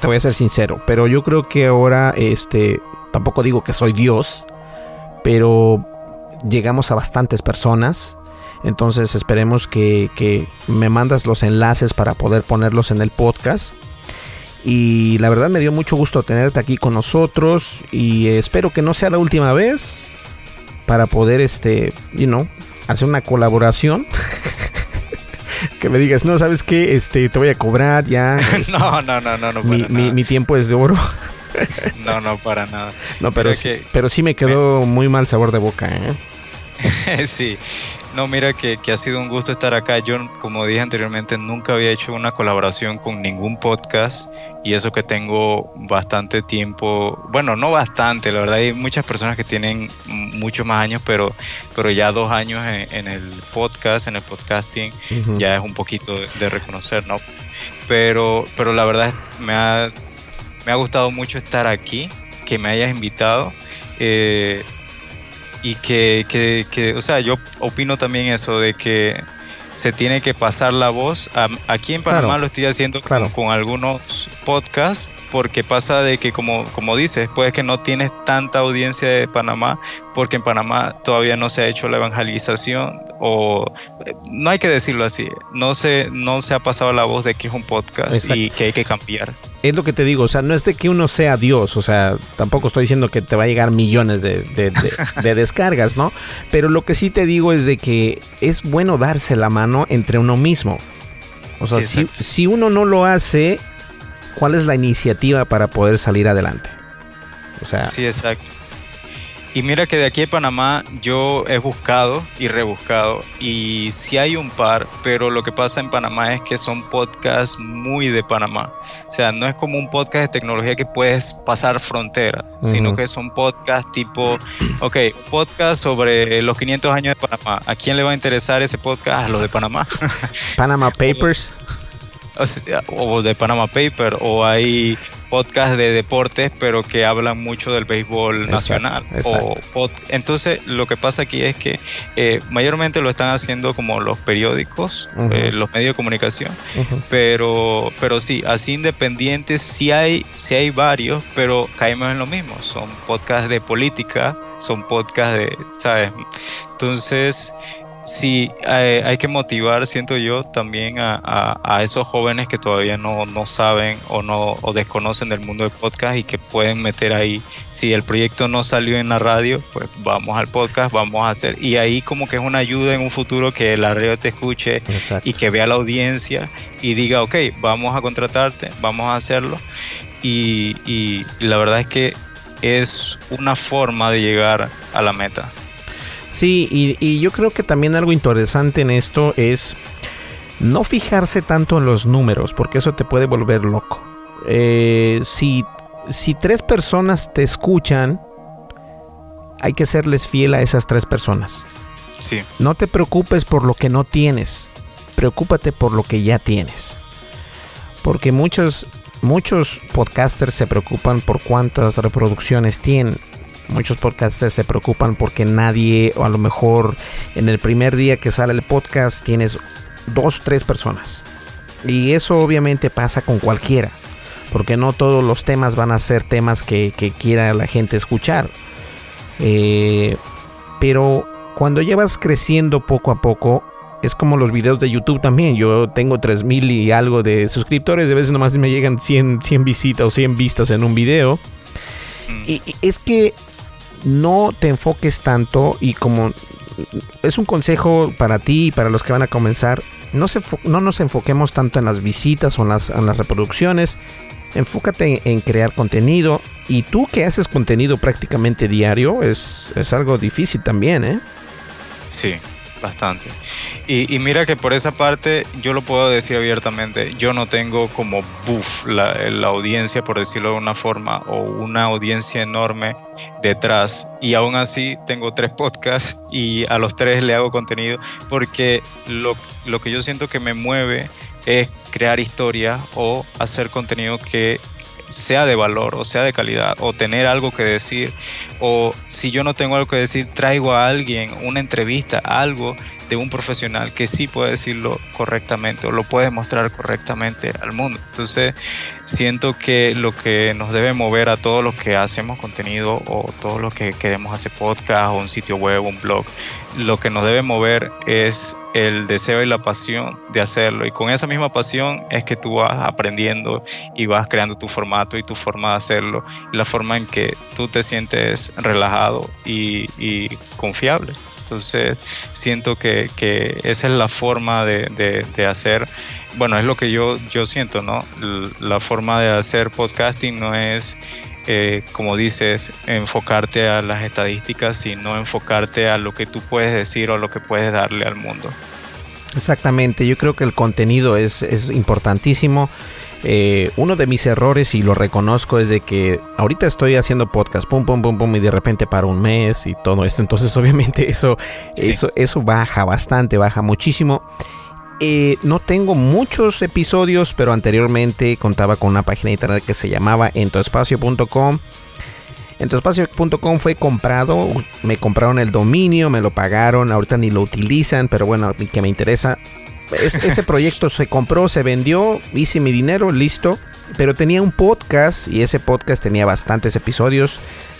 Te, voy a ser sincero, pero yo creo que ahora, este, tampoco digo que soy Dios, pero llegamos a bastantes personas. Entonces esperemos que, que me mandas los enlaces para poder ponerlos en el podcast. Y la verdad me dio mucho gusto tenerte aquí con nosotros y espero que no sea la última vez para poder, este, you know, hacer una colaboración. que me digas, no, ¿sabes qué? Este, te voy a cobrar ya.
no, no, no, no, no.
Mi, mi, mi, tiempo es de oro.
no, no, para nada.
No, pero, sí, pero sí me quedó muy mal sabor de boca, ¿eh?
sí, no, mira que, ha sido un gusto estar acá. Yo, como dije anteriormente, nunca había hecho una colaboración con ningún podcast y eso que tengo bastante tiempo, bueno, no bastante, la verdad hay muchas personas que tienen muchos más años, pero, pero ya dos años en, el podcast, en el podcasting, ya es un poquito de, reconocer, ¿no? Pero, pero la verdad me ha, me ha gustado mucho estar aquí, que me hayas invitado. Eh, y que, que, que, o sea, yo opino también eso de que se tiene que pasar la voz. Aquí en Panamá lo estoy haciendo con, algunos podcasts porque pasa de que, como, como dices, puede que no tienes tanta audiencia de Panamá porque en Panamá todavía no se ha hecho la evangelización o no hay que decirlo así, no se, no se ha pasado la voz de que es un podcast y que hay que cambiar.
Es lo que te digo, o sea, no es de que uno sea Dios, o sea, tampoco estoy diciendo que te va a llegar millones de, de descargas, ¿no? Pero lo que sí te digo es de que es bueno darse la mano entre uno mismo. O sea, si, si, uno no lo hace, ¿cuál es la iniciativa para poder salir adelante?
O sea, sí, exacto. Y mira que de aquí a Panamá yo he buscado y rebuscado y sí hay un par, pero lo que pasa en Panamá es que son podcasts muy de Panamá. O sea, no es como un podcast de tecnología que puedes pasar fronteras, sino que son podcasts tipo, ok, podcast sobre los 500 años de Panamá. ¿A quién le va a interesar ese podcast? A los de Panamá.
Panama Papers.
o de Panama Paper, o hay podcasts de deportes, pero que hablan mucho del béisbol nacional. O, entonces, lo que pasa aquí es que eh, mayormente lo están haciendo como los periódicos, eh, los medios de comunicación, pero, pero sí, así independientes, sí hay, sí hay varios, pero caemos en lo mismo. Son podcasts de política, son podcasts de, ¿sabes? Entonces, sí eh, hay, que motivar, siento yo, también a, esos jóvenes que todavía no, saben o no o desconocen del mundo del podcast y que pueden meter ahí. Si el proyecto no salió en la radio, pues vamos al podcast, vamos a hacer. Y ahí como que es una ayuda en un futuro que la radio te escuche y que vea la audiencia y diga, ok, vamos a contratarte, vamos a hacerlo. Y, y la verdad es que es una forma de llegar a la meta.
Sí, y, yo creo que también algo interesante en esto es no fijarse tanto en los números, porque eso te puede volver loco. Eh, si, si tres personas te escuchan, hay que serles fiel a esas tres personas.
Sí.
No te preocupes por lo que no tienes, preocúpate por lo que ya tienes. Porque muchos, muchos podcasters se preocupan por cuántas reproducciones tienen Muchos podcasters se preocupan porque nadie, o a lo mejor en el primer día que sale el podcast tienes dos, tres personas. Y eso obviamente pasa con cualquiera, porque no todos los temas van a ser temas que, quiera la gente escuchar. Eh, pero cuando llevas creciendo poco a poco, es como los videos de YouTube también. Yo tengo 3000 y algo de suscriptores. De veces nomás me llegan 100, 100 visitas o 100 vistas en un video. Mm. y es que no te enfoques tanto y como es un consejo para ti y para los que van a comenzar, no, se, no nos enfoquemos tanto en las visitas o en las, en reproducciones, enfócate en, crear contenido y tú que haces contenido prácticamente diario es, es algo difícil también, ¿eh?
Sí, bastante. Y, mira que por esa parte yo lo puedo decir abiertamente, yo no tengo como buff la, audiencia, por decirlo de una forma, o una audiencia enorme detrás. Y aún así tengo tres podcasts y a los tres le hago contenido porque lo, lo que yo siento que me mueve es crear historia o hacer contenido que sea de valor o sea de calidad o tener algo que decir o si yo no tengo algo que decir traigo a alguien una entrevista algo de un profesional que sí puede decirlo correctamente o lo puede mostrar correctamente al mundo. Entonces, siento que lo que nos debe mover a todos los que hacemos contenido o todos los que queremos hacer podcast o un sitio web, un blog, lo que nos debe mover es el deseo y la pasión de hacerlo. Y con esa misma pasión es que tú vas aprendiendo y vas creando tu formato y tu forma de hacerlo, y la forma en que tú te sientes relajado y, y confiable. Entonces siento que, esa es la forma de, hacer, bueno, es lo que yo, yo siento, ¿no? La forma de hacer podcasting no es, eh, como dices, enfocarte a las estadísticas, sino enfocarte a lo que tú puedes decir o lo que puedes darle al mundo.
Exactamente, yo creo que el contenido es, es importantísimo. Eh, uno de mis errores, y lo reconozco, es de que ahorita estoy haciendo podcast, pum, pum, pum, pum, y de repente para un mes y todo esto. Entonces, obviamente, eso, eso, eso baja bastante, baja muchísimo. Eh, no tengo muchos episodios, pero anteriormente contaba con una página de internet que se llamaba entoespacio.com. Entoespacio.com fue comprado, me compraron el dominio, me lo pagaron, ahorita ni lo utilizan, pero bueno, que me interesa, ese proyecto se compró, se vendió, hice mi dinero, listo. Pero tenía un podcast y ese podcast tenía bastantes episodios.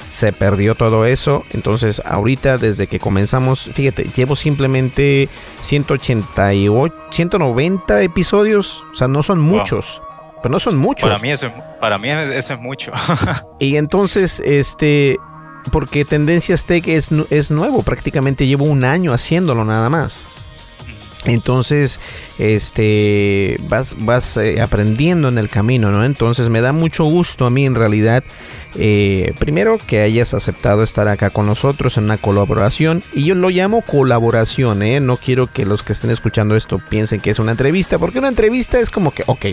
Se perdió todo eso. Entonces, ahorita, desde que comenzamos, fíjate, llevo simplemente 188, 190 episodios. O sea, no son muchos. Pero no son muchos.
Para mí eso, para mí eso es mucho.
y entonces, este, porque Tendencias Tech es, es nuevo, prácticamente llevo un año haciéndolo nada más. Entonces, este, vas, vas eh, aprendiendo en el camino, ¿no? Entonces me da mucho gusto a mí en realidad eh, primero que hayas aceptado estar acá con nosotros en una colaboración y yo lo llamo colaboración, ¿eh? no quiero que los que estén escuchando esto piensen que es una entrevista, porque una entrevista es como que, ok,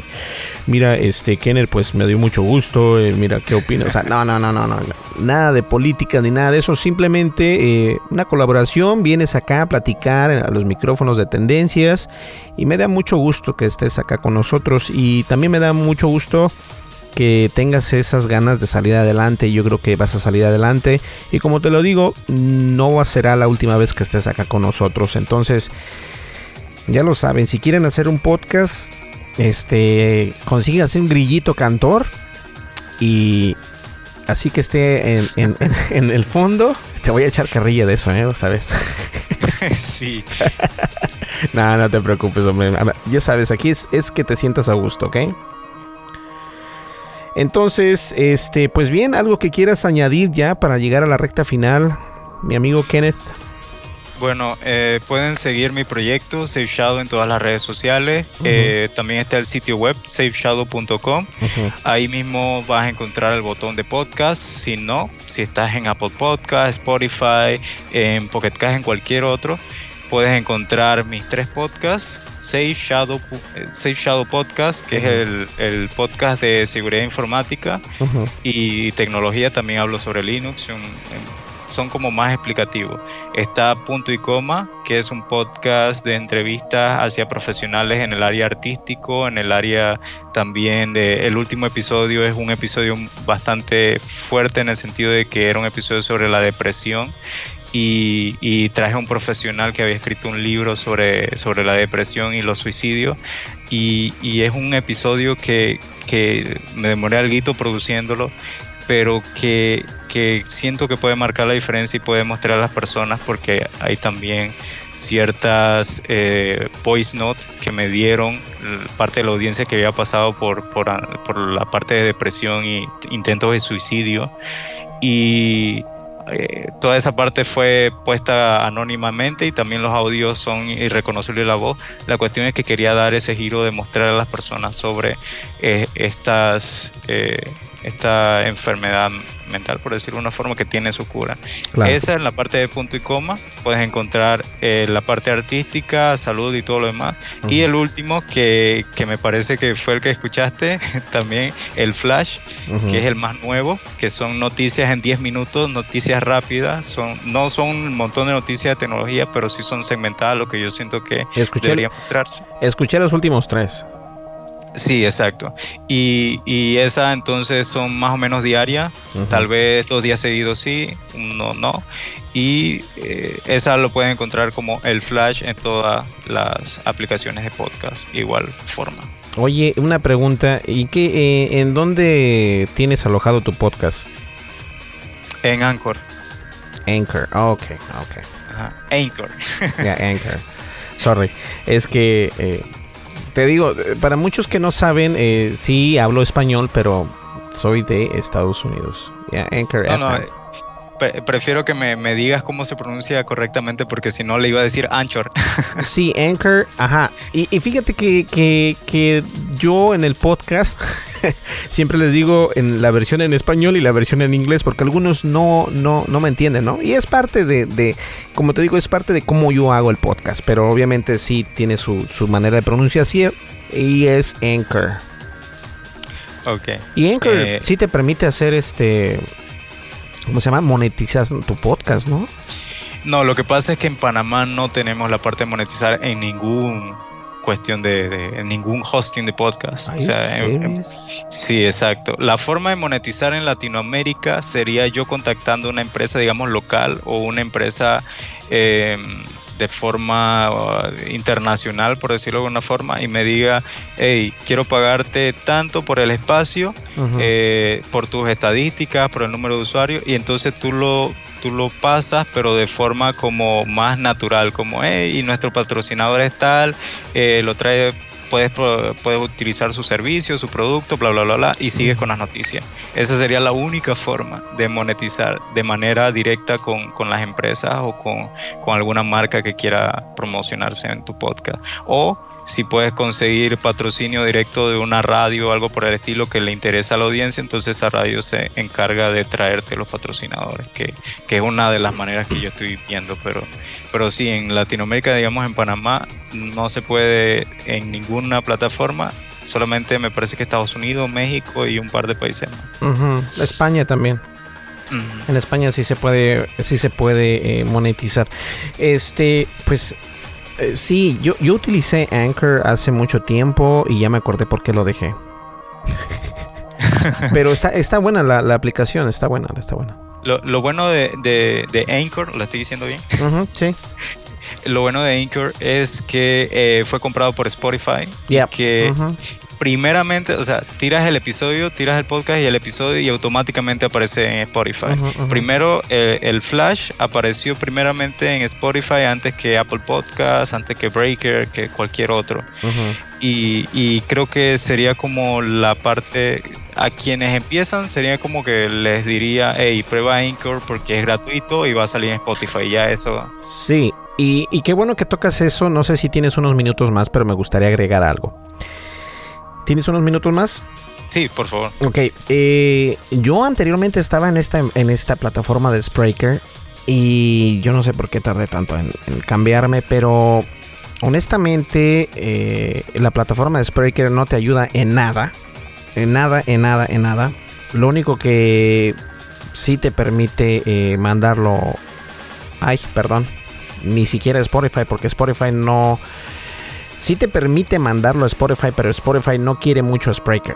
mira, este Kenner, pues me dio mucho gusto, eh, mira qué opinas, o sea, no, no, no, no, no, nada de política ni nada de eso, simplemente una colaboración, vienes acá a platicar a los micrófonos de tendencia y me da mucho gusto que estés acá con nosotros y también me da mucho gusto que tengas esas ganas de salir adelante. Yo creo que vas a salir adelante. Y como te lo digo, no será la última vez que estés acá con nosotros. Entonces, ya lo saben, si quieren hacer un podcast, este, consíganse un grillito cantor. Y así que esté en, el fondo. Te voy a echar carrilla de eso, ¿eh? Vas a ver.
sí.
no, no te preocupes, hombre. Ya sabes, aquí es, es que te sientas a gusto, ¿ok? Entonces, este, pues bien, algo que quieras añadir ya para llegar a la recta final, mi amigo Kenneth.
Bueno, eh, pueden seguir mi proyecto Safe Shadow en todas las redes sociales. Eh, también está el sitio web safeshadow.com. Ahí mismo vas a encontrar el botón de podcast. Si no, si estás en Apple Podcast, Spotify, en Pocket Cast, en cualquier otro, puedes encontrar mis tres podcasts, Safe Shadow, eh, Safe Shadow Podcast, que es el, podcast de seguridad informática y tecnología, también hablo sobre Linux, son, como más explicativos. Está Punto y Coma, que es un podcast de entrevistas hacia profesionales en el área artístico, en el área también de... El último episodio es un episodio bastante fuerte en el sentido de que era un episodio sobre la depresión y, traje a un profesional que había escrito un libro sobre, sobre la depresión y los suicidios y, es un episodio que, me demoré algo produciéndolo pero que, siento que puede marcar la diferencia y puede mostrar a las personas porque hay también ciertas eh, voice notes que me dieron parte de la audiencia que había pasado por, por, por la parte de depresión y intentos de suicidio y eh, toda esa parte fue puesta anónimamente y también los audios son irreconocibles la voz. La cuestión es que quería dar ese giro de mostrar a las personas sobre eh, estas esta enfermedad mental, por decirlo de una forma, que tiene su cura. Esa es la parte de punto y coma. Puedes encontrar eh, la parte artística, salud y todo lo demás. Y el último, que, que, me parece que fue el que escuchaste, también el Flash, que es el más nuevo, que son noticias en 10 minutos, noticias rápidas. Son, no son un montón de noticias de tecnología, pero sí son segmentadas, lo que yo siento que
escuché, debería mostrarse. Escuché los últimos tres.
Sí, exacto. Y, y esa entonces son más o menos diarias, tal vez dos días seguidos sí, uno no. Y eh, esa lo pueden encontrar como el flash en todas las aplicaciones de podcast, igual forma.
Oye, una pregunta, ¿y qué, eh, en dónde tienes alojado tu podcast?
En Anchor.
Anchor, ok, ok.
Ajá. Anchor.
Ya, Anchor. Sorry, es que... Eh, te digo, para muchos que no saben, eh, sí hablo español, pero soy de Estados Unidos. Anchor
eh, prefiero que me, digas cómo se pronuncia correctamente porque si no le iba a decir Anchor.
sí, Anchor, ajá. Y, fíjate que, que, yo en el podcast siempre les digo en la versión en español y la versión en inglés porque algunos no, no, no me entienden, ¿no? Y es parte de, como te digo, es parte de cómo yo hago el podcast, pero obviamente sí tiene su, su manera de pronunciación y es Anchor.
Ok.
Y Anchor eh, sí te permite hacer este ¿cómo se llama? Monetizar tu podcast, ¿no?
No, lo que pasa es que en Panamá no tenemos la parte de monetizar en ningún cuestión de, ningún hosting de podcast. O sea, sí, exacto. La forma de monetizar en Latinoamérica sería yo contactando una empresa, digamos, local o una empresa eh, de forma uh, internacional, por decirlo de alguna forma, y me diga, hey, quiero pagarte tanto por el espacio, eh, por tus estadísticas, por el número de usuarios, y entonces tú lo, tú lo pasas, pero de forma como más natural, como, hey, y nuestro patrocinador es tal, eh, lo trae puedes, puedes utilizar su servicio, su producto, bla, bla, bla, bla, y sigues con las noticias. Esa sería la única forma de monetizar de manera directa con, con las empresas o con, con alguna marca que quiera promocionarse en tu podcast. O si puedes conseguir patrocinio directo de una radio o algo por el estilo que le interesa a la audiencia, entonces esa radio se encarga de traerte los patrocinadores, que, que es una de las maneras que yo estoy viendo, pero, pero sí, en Latinoamérica, digamos en Panamá, no se puede en ninguna plataforma, solamente me parece que Estados Unidos, México y un par de países
más. España también. En España sí se puede, sí se puede eh, monetizar. Este, pues Eh, sí, yo, yo utilicé Anchor hace mucho tiempo y ya me acordé por qué lo dejé. Pero está, está buena la, la, aplicación, está buena, está buena.
Lo, lo bueno de, de, de, Anchor, ¿lo estoy diciendo bien?
sí.
Lo bueno de Anchor es que eh, fue comprado por Spotify.
Yep.
Que primeramente, o sea, tiras el episodio, tiras el podcast y el episodio y automáticamente aparece en Spotify. Primero, eh, el Flash apareció primeramente en Spotify antes que Apple Podcast, antes que Breaker, que cualquier otro. y, y, creo que sería como la parte, a quienes empiezan, sería como que les diría, hey, prueba Anchor porque es gratuito y va a salir en Spotify. Ya eso.
Sí. Y, y qué bueno que tocas eso. No sé si tienes unos minutos más, pero me gustaría agregar algo. ¿Tienes unos minutos más?
Sí, por favor.
Ok, eh, yo anteriormente estaba en esta, en esta plataforma de Spreaker y yo no sé por qué tardé tanto en, cambiarme, pero honestamente eh, la plataforma de Spreaker no te ayuda en nada, en nada, en nada, en nada. Lo único que sí te permite eh, mandarlo, ay, perdón, ni siquiera Spotify, porque Spotify no sí te permite mandarlo a Spotify, pero Spotify no quiere mucho Spreaker.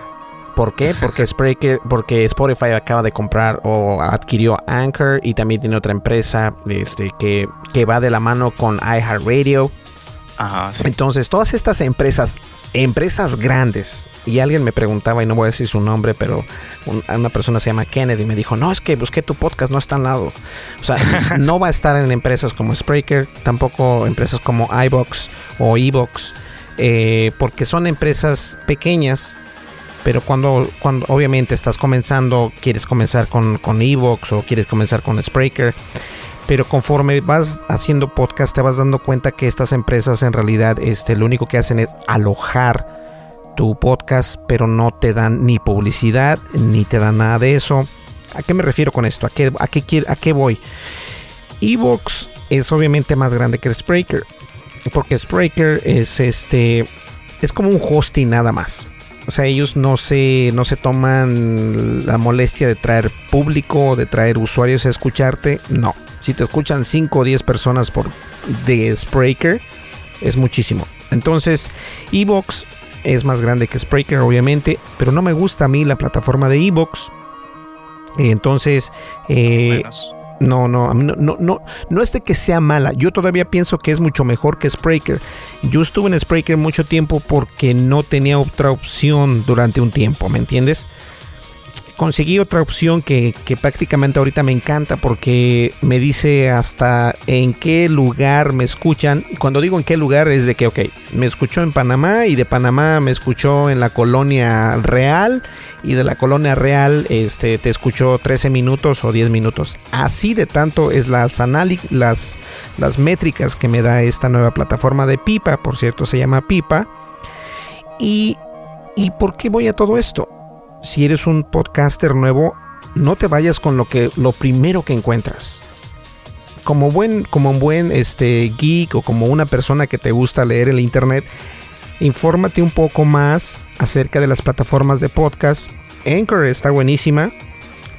¿Por qué? Porque, Spreaker, porque Spotify acaba de comprar o adquirió Anchor y también tiene otra empresa este, que, que va de la mano con iHeartRadio.
Ajá,
Entonces, todas estas empresas, empresas grandes, y alguien me preguntaba, y no voy a decir su nombre, pero una persona se llama Kennedy, me dijo, no, es que busqué tu podcast, no está al lado. O sea, no va a estar en empresas como Spreaker, tampoco empresas como iBox o Evox, eh, porque son empresas pequeñas, pero cuando, cuando obviamente estás comenzando, quieres comenzar con, con Evox o quieres comenzar con Spreaker, pero conforme vas haciendo podcast te vas dando cuenta que estas empresas en realidad este, lo único que hacen es alojar tu podcast, pero no te dan ni publicidad, ni te dan nada de eso. ¿A qué me refiero con esto? ¿A qué, a qué, a qué voy? Evox es obviamente más grande que Spreaker, porque Spreaker es este es como un hosting nada más. O sea, ellos no se, no se toman la molestia de traer público, de traer usuarios a escucharte. No. Si te escuchan 5 o 10 personas por de Spreaker, es muchísimo. Entonces, Evox es más grande que Spreaker, obviamente, pero no me gusta a mí la plataforma de Evox. Entonces, eh, no, no, no, no, no, no es de que sea mala. Yo todavía pienso que es mucho mejor que Spreaker. Yo estuve en Spreaker mucho tiempo porque no tenía otra opción durante un tiempo, ¿me entiendes? Conseguí otra opción que, prácticamente ahorita me encanta porque me dice hasta en qué lugar me escuchan. Y cuando digo en qué lugar es de que, ok, me escuchó en Panamá y de Panamá me escuchó en la colonia real y de la colonia real este, te escuchó 13 minutos o 10 minutos. Así de tanto es las, las, las métricas que me da esta nueva plataforma de Pipa, por cierto se llama Pipa. ¿Y, ¿Y por qué voy a todo esto? Si eres un podcaster nuevo, no te vayas con lo que lo primero que encuentras. Como buen como un buen este geek o como una persona que te gusta leer el internet, infórmate un poco más acerca de las plataformas de podcast. Anchor está buenísima,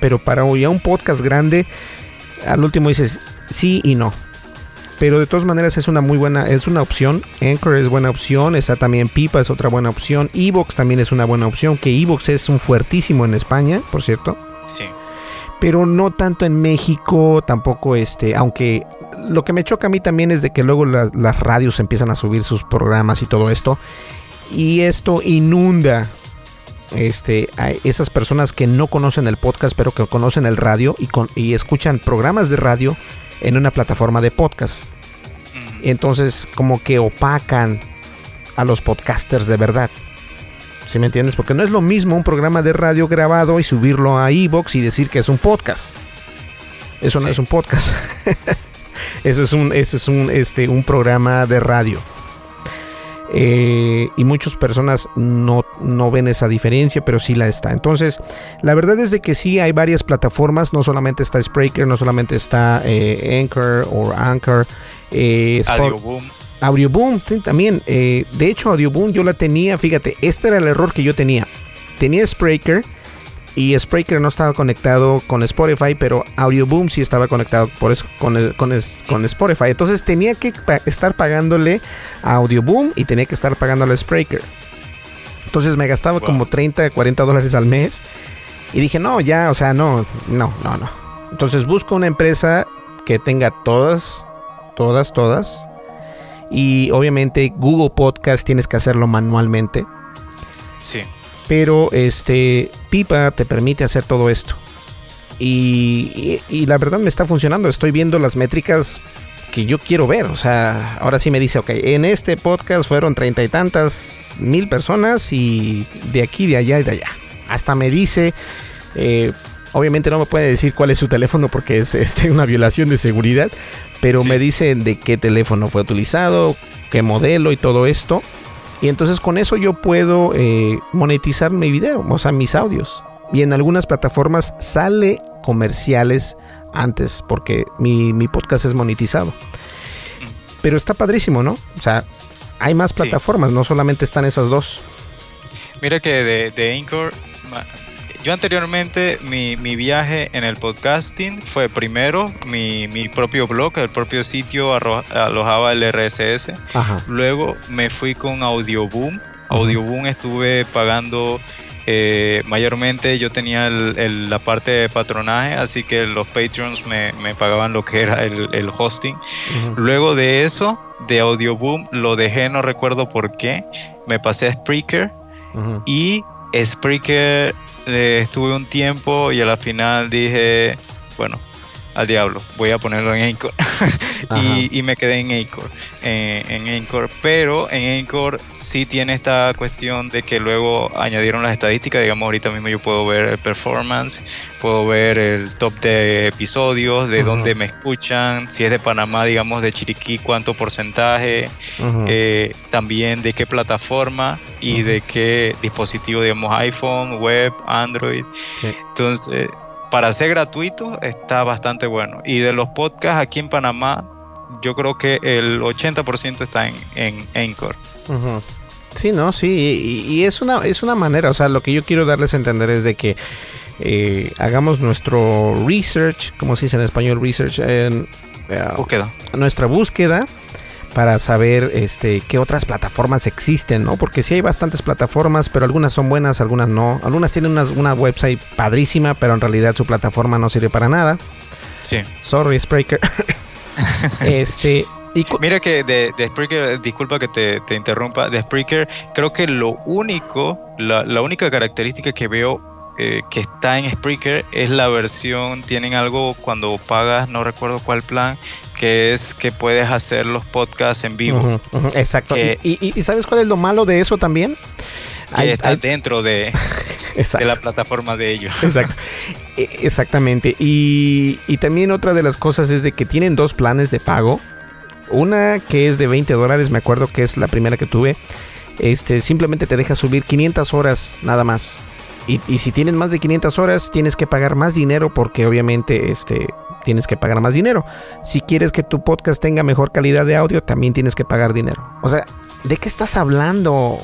pero para ya un podcast grande al último dices sí y no. Pero de todas maneras es una muy buena, es una opción. Anchor es buena opción. Está también Pipa, es otra buena opción. Evox también es una buena opción. Que Evox es un fuertísimo en España, por cierto.
Sí.
Pero no tanto en México, tampoco este, aunque lo que me choca a mí también es de que luego las radios empiezan a subir sus programas y todo esto. Y esto inunda este, a esas personas que no conocen el podcast, pero que conocen el radio y, y escuchan programas de radio en una plataforma de podcast. Entonces, como que opacan a los podcasters de verdad. ¿Sí me entiendes? Porque no es lo mismo un programa de radio grabado y subirlo a Evox y decir que es un podcast. Eso no es un podcast. eso es un, eso es un, este, un programa de radio. Eh, y muchas personas no, no, ven esa diferencia, pero sí la está. Entonces, la verdad es de que sí hay varias plataformas, no solamente está Spreaker, no solamente está eh, Anchor o Anchor,
eh, Audioboom.
Audioboom también. Eh, de hecho, Audioboom yo la tenía, fíjate, este era el error que yo tenía. Tenía Spreaker y Spreaker no estaba conectado con Spotify, pero Audioboom sí estaba conectado por con, con, con, Spotify. Entonces tenía que estar pagándole a Audioboom y tenía que estar pagándole a Spreaker. Entonces me gastaba como 30, 40 dólares al mes. Y dije, no, ya, o sea, no, no, no, no. Entonces busco una empresa que tenga todas, todas, todas. Y obviamente Google Podcast tienes que hacerlo manualmente.
Sí
pero este Pipa te permite hacer todo esto. Y, la verdad me está funcionando. Estoy viendo las métricas que yo quiero ver. O sea, ahora sí me dice, ok, en este podcast fueron treinta y tantas mil personas y de aquí, de allá y de allá. Hasta me dice, eh, obviamente no me puede decir cuál es su teléfono porque es este, una violación de seguridad, pero me dice de qué teléfono fue utilizado, qué modelo y todo esto. Y entonces con eso yo puedo eh, monetizar mi video, o sea, mis audios. Y en algunas plataformas sale comerciales antes, porque mi, podcast es monetizado. Pero está padrísimo, ¿no? O sea, hay más plataformas, no solamente están esas dos.
Mira que de, de Anchor yo anteriormente mi, viaje en el podcasting fue primero mi, propio blog, el propio sitio alojaba el RSS. Luego me fui con Audioboom. Audioboom estuve pagando eh, mayormente yo tenía la parte de patronaje, así que los patrons me, pagaban lo que era el, hosting. Luego de eso, de Audioboom, lo dejé, no recuerdo por qué. Me pasé a Spreaker y Spreaker eh, estuve un tiempo y a la final dije, bueno, al diablo, voy a ponerlo en Anchor. y, me quedé en Anchor, eh, en Anchor. Pero en Anchor sí tiene esta cuestión de que luego añadieron las estadísticas. Digamos, ahorita mismo yo puedo ver el performance, puedo ver el top de episodios, de dónde me escuchan, si es de Panamá, digamos, de Chiriquí, cuánto porcentaje, eh, también de qué plataforma y de qué dispositivo, digamos, iPhone, web, Android. Entonces para ser gratuito está bastante bueno. Y de los podcasts aquí en Panamá, yo creo que el 80% está en, en Anchor.
Sí, no, sí, y, es una es una manera, o sea, lo que yo quiero darles a entender es de que eh, hagamos nuestro research, como se dice en español, research, en,
eh, búsqueda.
Nuestra búsqueda para saber este qué otras plataformas existen, ¿no? Porque sí hay bastantes plataformas, pero algunas son buenas, algunas no. Algunas tienen una, website padrísima, pero en realidad su plataforma no sirve para nada.
Sí.
Sorry, Spreaker. este.
Mira que de, Spreaker, disculpa que te, interrumpa, de Spreaker, creo que lo único, la, la única característica que veo eh, que está en Spreaker es la versión, tienen algo cuando pagas, no recuerdo cuál plan, que es que puedes hacer los podcasts en vivo.
exacto. ¿Y, sabes cuál es lo malo de eso también?
Que está dentro de, de, la plataforma de ellos.
Exacto. E, exactamente. Y, y también otra de las cosas es de que tienen dos planes de pago. Una que es de 20 dólares, me acuerdo que es la primera que tuve. Este, simplemente te deja subir 500 horas nada más. Y, si tienes más de 500 horas, tienes que pagar más dinero porque obviamente este, tienes que pagar más dinero. Si quieres que tu podcast tenga mejor calidad de audio, también tienes que pagar dinero. O sea, ¿de qué estás hablando?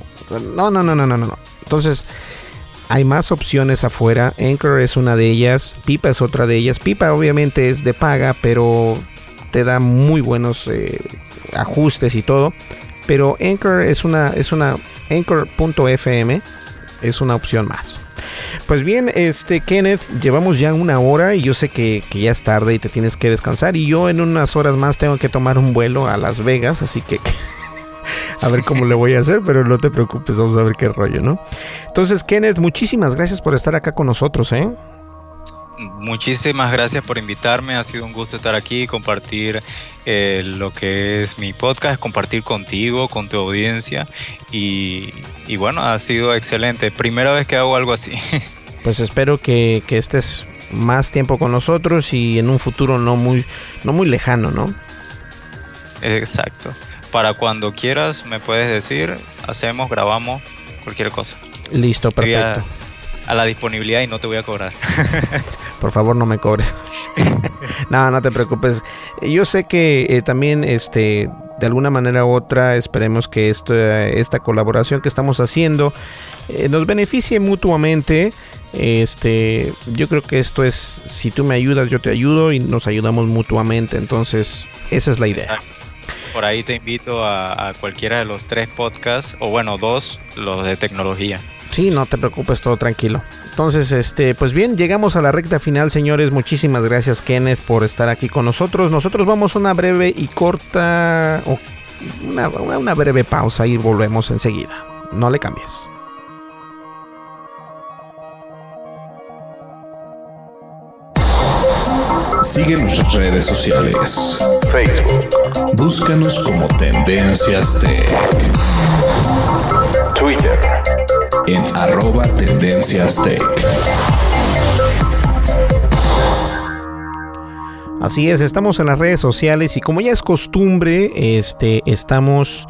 No, no, no, no, no, no. Entonces, hay más opciones afuera. Anchor es una de ellas. Pipa es otra de ellas. Pipa obviamente es de paga, pero te da muy buenos eh, ajustes y todo. Pero Anchor es una, es una Anchor.fm es una opción más. Pues bien, este Kenneth, llevamos ya una hora y yo sé que, ya es tarde y te tienes que descansar y yo en unas horas más tengo que tomar un vuelo a Las Vegas, así que a ver cómo le voy a hacer, pero no te preocupes, vamos a ver qué rollo, ¿no? Entonces, Kenneth, muchísimas gracias por estar acá con nosotros, ¿eh?
Muchísimas gracias por invitarme, ha sido un gusto estar aquí y compartir eh, lo que es mi podcast, compartir contigo, con tu audiencia y, bueno, ha sido excelente, primera vez que hago algo así.
Pues espero que, estés más tiempo con nosotros y en un futuro no muy, no muy lejano, ¿no?
Exacto. Para cuando quieras me puedes decir, hacemos, grabamos, cualquier cosa.
Listo, perfecto
a la disponibilidad y no te voy a cobrar.
Por favor, no me cobres. no, no te preocupes. Yo sé que eh, también, este, de alguna manera u otra, esperemos que esto, esta colaboración que estamos haciendo eh, nos beneficie mutuamente. Este, yo creo que esto es, si tú me ayudas, yo te ayudo y nos ayudamos mutuamente. Entonces, esa es la idea.
Por ahí te invito a, cualquiera de los tres podcasts, o bueno, dos, los de tecnología.
Sí, no te preocupes, todo tranquilo. Entonces, este, pues bien, llegamos a la recta final, señores. Muchísimas gracias, Kenneth, por estar aquí con nosotros. Nosotros vamos a una breve y corta, una, una breve pausa y volvemos enseguida. No le cambies.
Sigue nuestras redes sociales. Facebook. Búscanos como Tendencias Tech. Twitter. En arroba Tendencias Tech.
Así es, estamos en las redes sociales y como ya es costumbre, este, estamos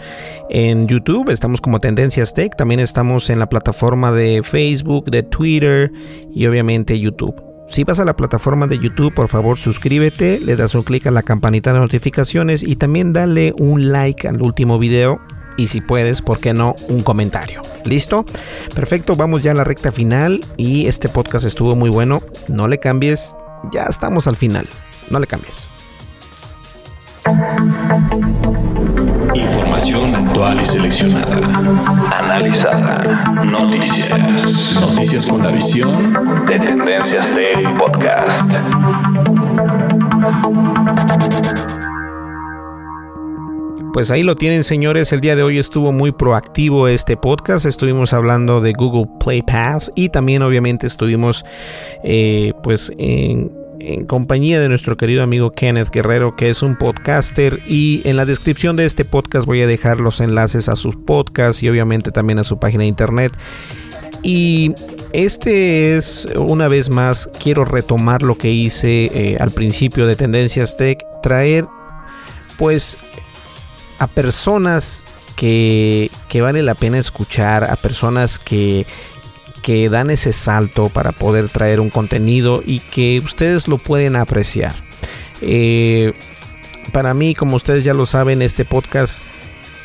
en YouTube, estamos como Tendencias Tech, también estamos en la plataforma de Facebook, de Twitter y obviamente YouTube. Si vas a la plataforma de YouTube, por favor suscríbete, le das un clic a la campanita de notificaciones y también dale un like al último video y si puedes, ¿por qué no? Un comentario. ¿Listo? Perfecto, vamos ya a la recta final y este podcast estuvo muy bueno. No le cambies, ya estamos al final. No le cambies.
Información actual y seleccionada. Analizada. Noticias. Noticias con la visión de Tendencias Tech Podcast.
Pues ahí lo tienen señores, el día de hoy estuvo muy proactivo este podcast, estuvimos hablando de Google Play Pass y también obviamente estuvimos eh, pues en en compañía de nuestro querido amigo Kenneth Guerrero, que es un podcaster. Y en la descripción de este podcast voy a dejar los enlaces a sus podcasts y obviamente también a su página de internet. Y este es, una vez más, quiero retomar lo que hice eh, al principio de Tendencias Tech, traer pues a personas que, que vale la pena escuchar, a personas que que dan ese salto para poder traer un contenido y que ustedes lo pueden apreciar. Eh, para mí, como ustedes ya lo saben, este podcast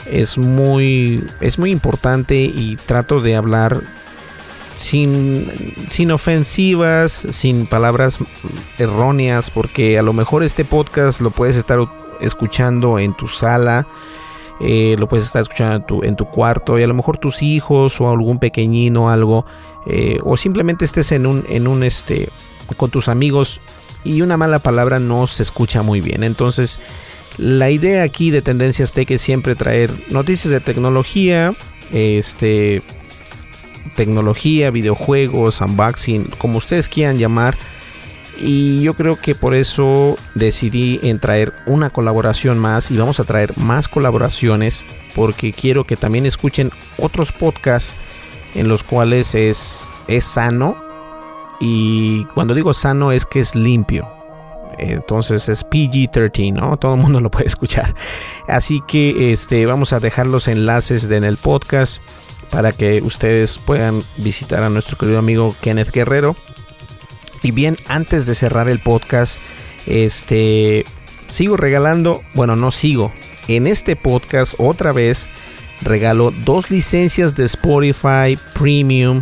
es muy, es muy importante y trato de hablar sin, sin ofensivas, sin palabras erróneas, porque a lo mejor este podcast lo puedes estar escuchando en tu sala eh, lo puedes estar escuchando en tu, en tu, cuarto y a lo mejor tus hijos o algún pequeñino algo eh, o simplemente estés en un, en un este con tus amigos y una mala palabra no se escucha muy bien. Entonces la idea aquí de Tendencias Tech es siempre traer noticias de tecnología este tecnología videojuegos unboxing como ustedes quieran llamar y yo creo que por eso decidí en traer una colaboración más y vamos a traer más colaboraciones porque quiero que también escuchen otros podcasts en los cuales es, es sano y cuando digo sano es que es limpio. Entonces es PG-13, ¿no? Todo el mundo lo puede escuchar. Así que este, vamos a dejar los enlaces en el podcast para que ustedes puedan visitar a nuestro querido amigo Kenneth Guerrero y bien, antes de cerrar el podcast, este sigo regalando, bueno, no sigo. En este podcast otra vez regalo dos licencias de Spotify Premium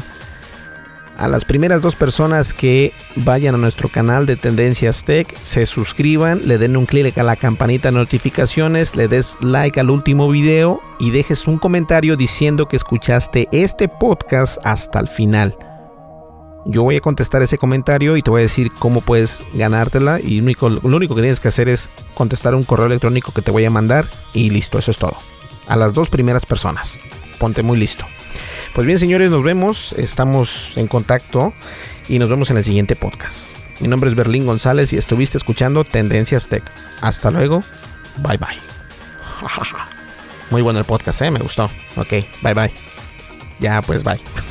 a las primeras dos personas que vayan a nuestro canal de Tendencias Tech, se suscriban, le den un clic a la campanita de notificaciones, le des like al último video y dejes un comentario diciendo que escuchaste este podcast hasta el final. Yo voy a contestar ese comentario y te voy a decir cómo puedes ganártela. Y lo único, que tienes que hacer es contestar un correo electrónico que te voy a mandar y listo, eso es todo. A las dos primeras personas. Ponte muy listo. Pues bien, señores, nos vemos. Estamos en contacto y nos vemos en el siguiente podcast. Mi nombre es Berlín González y estuviste escuchando Tendencias Tech. Hasta luego. Bye bye. Muy bueno el podcast, ¿eh? Me gustó. Ok, bye bye. Ya, pues bye.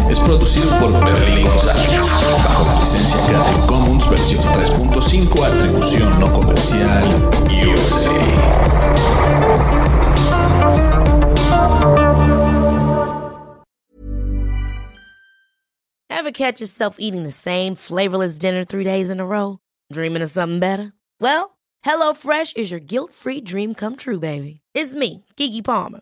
producido por Berlín González, bajo la licencia Creative Commons versión 3.5, atribución no comercial USA.
Ever catch yourself eating the same flavorless dinner three days in a row? Dreaming of something better? Well, HelloFresh is your guilt-free dream come true, baby. It's me, Kiki Palmer.